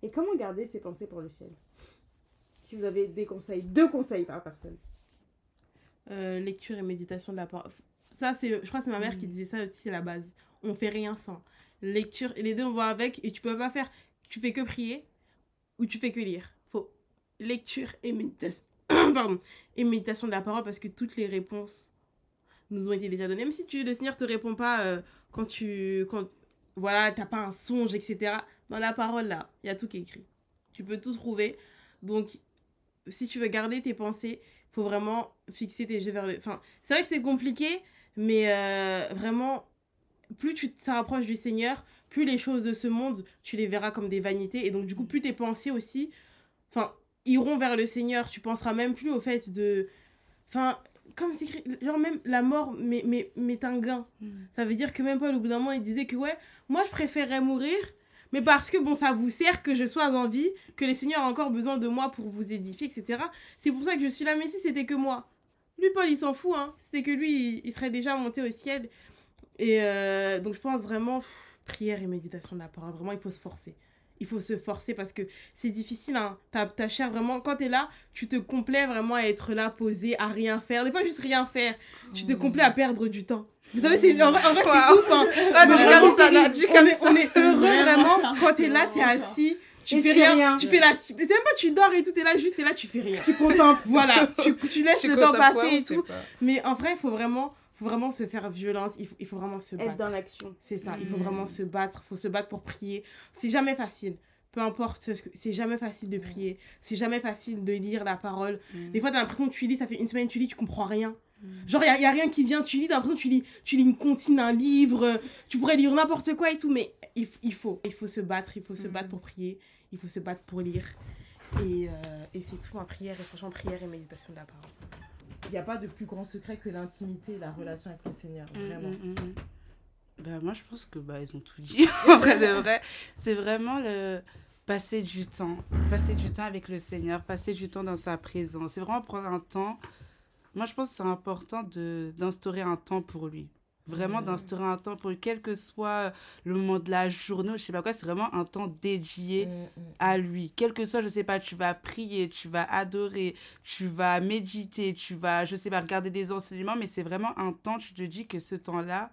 Et comment garder ses pensées pour le ciel? Si vous avez des conseils, deux conseils par personne. Euh, lecture et méditation de la parole. Ça, c'est, je crois que c'est ma mère Mm. qui disait ça aussi, c'est la base. On fait rien sans. Lecture, et les deux, on va avec, et tu peux pas faire, tu fais que prier, ou tu fais que lire. Faut lecture et méditation. Pardon. Et méditation de la parole, parce que toutes les réponses nous ont été déjà données. Même si tu, le Seigneur te répond pas euh, quand tu, quand, voilà, t'as pas un songe, etc. Dans la parole, là, il y a tout qui est écrit. Tu peux tout trouver. Donc, si tu veux garder tes pensées, faut vraiment fixer tes yeux vers le. Enfin, c'est vrai que c'est compliqué, mais euh, vraiment, plus tu te rapproches du Seigneur, plus les choses de ce monde, tu les verras comme des vanités. Et donc, du coup, plus tes pensées aussi, enfin, iront vers le Seigneur. Tu penseras même plus au fait de. Enfin, comme c'est écrit, genre même la mort m'est m'est- m'est un gain. Ça veut dire que même Paul, au bout d'un moment, il disait que ouais, moi je préférerais mourir, mais parce que bon, ça vous sert que je sois en vie, que le Seigneur a encore besoin de moi pour vous édifier, etc. C'est pour ça que je suis là, mais si c'était que moi. Lui, Paul, il s'en fout, hein. C'était que lui, il, serait déjà monté au ciel. Et euh, donc, je pense vraiment, pff, prière et méditation de la parole, vraiment, il faut se forcer. Il faut se forcer parce que c'est difficile, hein. Ta, ta chair, vraiment, quand t'es là, tu te complais vraiment à être là, posé, à rien faire. Des fois, juste rien faire. Tu te complais à perdre du temps. Vous savez, c'est en vrai, en vrai, c'est Waouh. ouf, hein. Ah, on est, ça. on est heureux Vraiment quand t'es là, t'es assis, tu fais rien, rien. tu fais la. C'est même pas tu dors et tout, t'es là, juste t'es là, tu fais rien. Tu contemples. Voilà, tu, tu laisses Tu le temps passer et tout. pas. Mais en vrai, il faut vraiment, faut vraiment se faire violence, il faut, il faut vraiment se Être battre. dans l'action. C'est ça, il faut Mm. vraiment se battre, faut se battre pour prier. C'est jamais facile. Peu importe, ce que- c'est jamais facile de prier. C'est jamais facile de lire la parole. Mm. Des fois, t'as l'impression que tu lis, ça fait une semaine, tu lis, tu comprends rien. Genre, il n'y a, rien qui vient, tu lis, t'as l'impression que tu lis, tu lis une comptine, un livre, tu pourrais lire n'importe quoi et tout, mais il, il faut. Il faut se battre, il faut se battre pour prier, il faut se battre pour lire. Et, euh, et c'est tout, en prière, et franchement, prière et méditation de la parole. Il n'y a pas de plus grand secret que l'intimité et la relation avec le Seigneur. Vraiment. Mm, mm, mm. Bah, moi, je pense que bah, ils ont tout dit. en vrai de vrai, c'est vraiment le passer du temps, passer du temps avec le Seigneur, passer du temps dans sa présence. C'est vraiment prendre un temps. Moi, je pense que c'est important de d'instaurer un temps pour lui. Vraiment d'instaurer un temps pour quel que soit le moment de la journée, ou je sais pas quoi, c'est vraiment un temps dédié Mm, mm. à lui. Quel que soit, je sais pas, tu vas prier, tu vas adorer, tu vas méditer, tu vas, je sais pas, regarder des enseignements, mais c'est vraiment un temps, tu te dis que ce temps-là,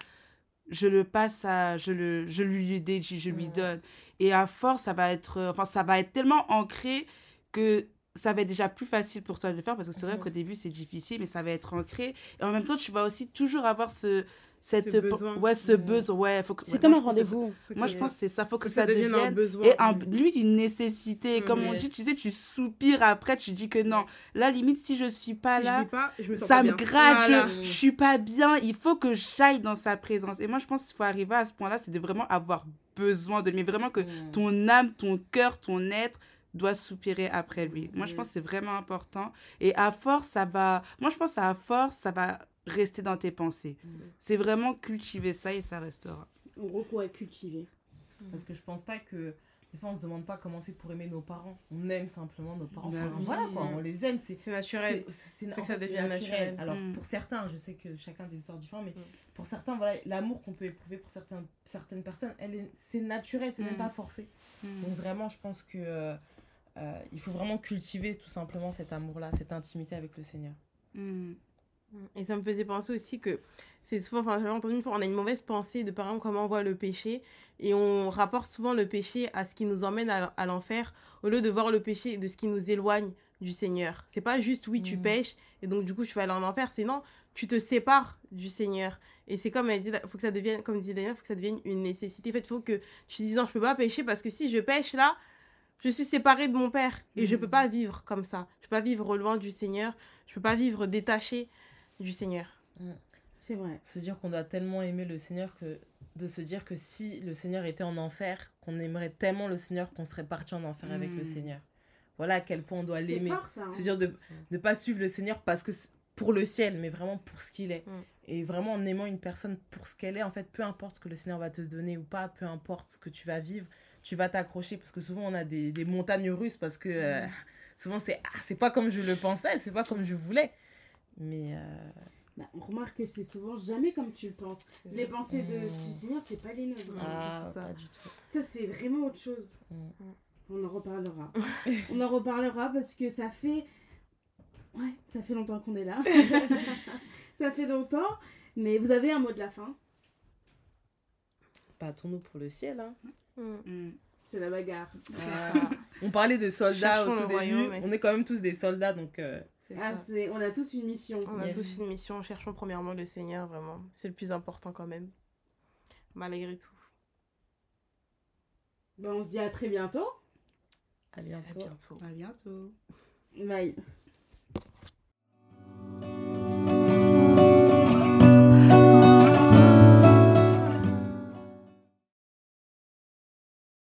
je le passe à, je le, je lui dédie, je lui donne. Et à force, ça va être, euh, enfin, ça va être tellement ancré que ça va être déjà plus facile pour toi de le faire parce que c'est vrai qu'au début c'est difficile mais ça va être ancré et en même temps tu vas aussi toujours avoir ce cette Ce besoin. ouais ce besoin ouais faut que C'est ouais, comme moi, un rendez-vous. Moi je pense que c'est ça faut que, que ça, devienne, un besoin. et un, limite une nécessité Mm. comme on dit tu sais tu soupires après tu dis que non là limite si je suis pas Si là vis pas, je me sens ça pas me gratte, Voilà. je, je suis pas bien, il faut que j'aille dans sa présence. Et moi, je pense qu'il faut arriver à ce point-là, c'est de vraiment avoir besoin de lui, mais vraiment que ton âme, ton cœur, ton être doit soupirer après lui. Moi, je pense que c'est vraiment important. Et à force, ça va... Moi, je pense à force, ça va rester dans tes pensées. Mm. C'est vraiment cultiver ça et ça restera. En gros, quoi, cultiver. Parce que je pense pas que. Des fois, on se demande pas comment on fait pour aimer nos parents. On aime simplement nos parents. Bah Enfin, oui. voilà quoi, on les aime. C'est naturel. c'est- en ça fait, devienne naturel. Alors, Mm. pour certains, je sais que chacun a des histoires différentes, mais Mm. pour certains, voilà, l'amour qu'on peut éprouver pour certaines, certaines personnes, elle est- c'est naturel, c'est même Mm. pas forcé. Donc, vraiment, je pense que. euh, euh, il faut vraiment cultiver tout simplement cet amour-là, cette intimité avec le Seigneur. Mm. Et ça me faisait penser aussi que c'est souvent, enfin j'avais entendu une fois, on a une mauvaise pensée de par exemple comment on voit le péché et on rapporte souvent le péché à ce qui nous emmène à, à l'enfer au lieu de voir le péché de ce qui nous éloigne du Seigneur. C'est pas juste oui tu Mhm. pêches et donc du coup tu vas aller en enfer, c'est non, tu te sépares du Seigneur. Et c'est comme elle dit, faut que ça devienne, comme disait Daniel, faut que ça devienne une nécessité. En fait, il faut que tu te dises non, je peux pas pêcher parce que si je pêche là, je suis séparée de mon père et je Mhm. peux pas vivre comme ça. Je peux pas vivre loin du Seigneur, je peux pas vivre détaché du Seigneur. C'est vrai. Se dire qu'on doit tellement aimer le Seigneur que de se dire que si le Seigneur était en enfer, qu'on aimerait tellement le Seigneur qu'on serait parti en enfer avec le Mm. Seigneur. Voilà à quel point on doit l'aimer. hein. Se dire de ne pas suivre le Seigneur parce que pour le ciel, mais vraiment pour ce qu'il est. Mm. Et vraiment en aimant une personne pour ce qu'elle est, en fait, peu importe ce que le Seigneur va te donner ou pas, peu importe ce que tu vas vivre, tu vas t'accrocher parce que souvent on a des, des montagnes russes parce que euh, souvent c'est ah, c'est pas comme je le pensais, c'est pas comme je voulais. Mais euh, Bah, on remarque que c'est souvent jamais comme tu le penses. Les pensées de, Mm. du Seigneur, c'est pas les nôtres. ah, c'est ça. pas du tout. Ça, c'est vraiment autre chose. Mm. On en reparlera. on en reparlera parce que ça fait. Ouais, ça fait longtemps qu'on est là. ça fait longtemps. Mais vous avez un mot de la fin? Battons-nous pour le ciel. Hein. Mm. C'est la bagarre. Ah. on parlait de soldats Cherchons au tout début. royaume, On est quand même tous des soldats, donc euh, Ah, on a tous une mission. On a tous une mission. Cherchons premièrement le Seigneur, vraiment. C'est le plus important quand même. Malgré tout. Bah, on se dit à très bientôt. à À bientôt. bientôt. À bientôt. Bye.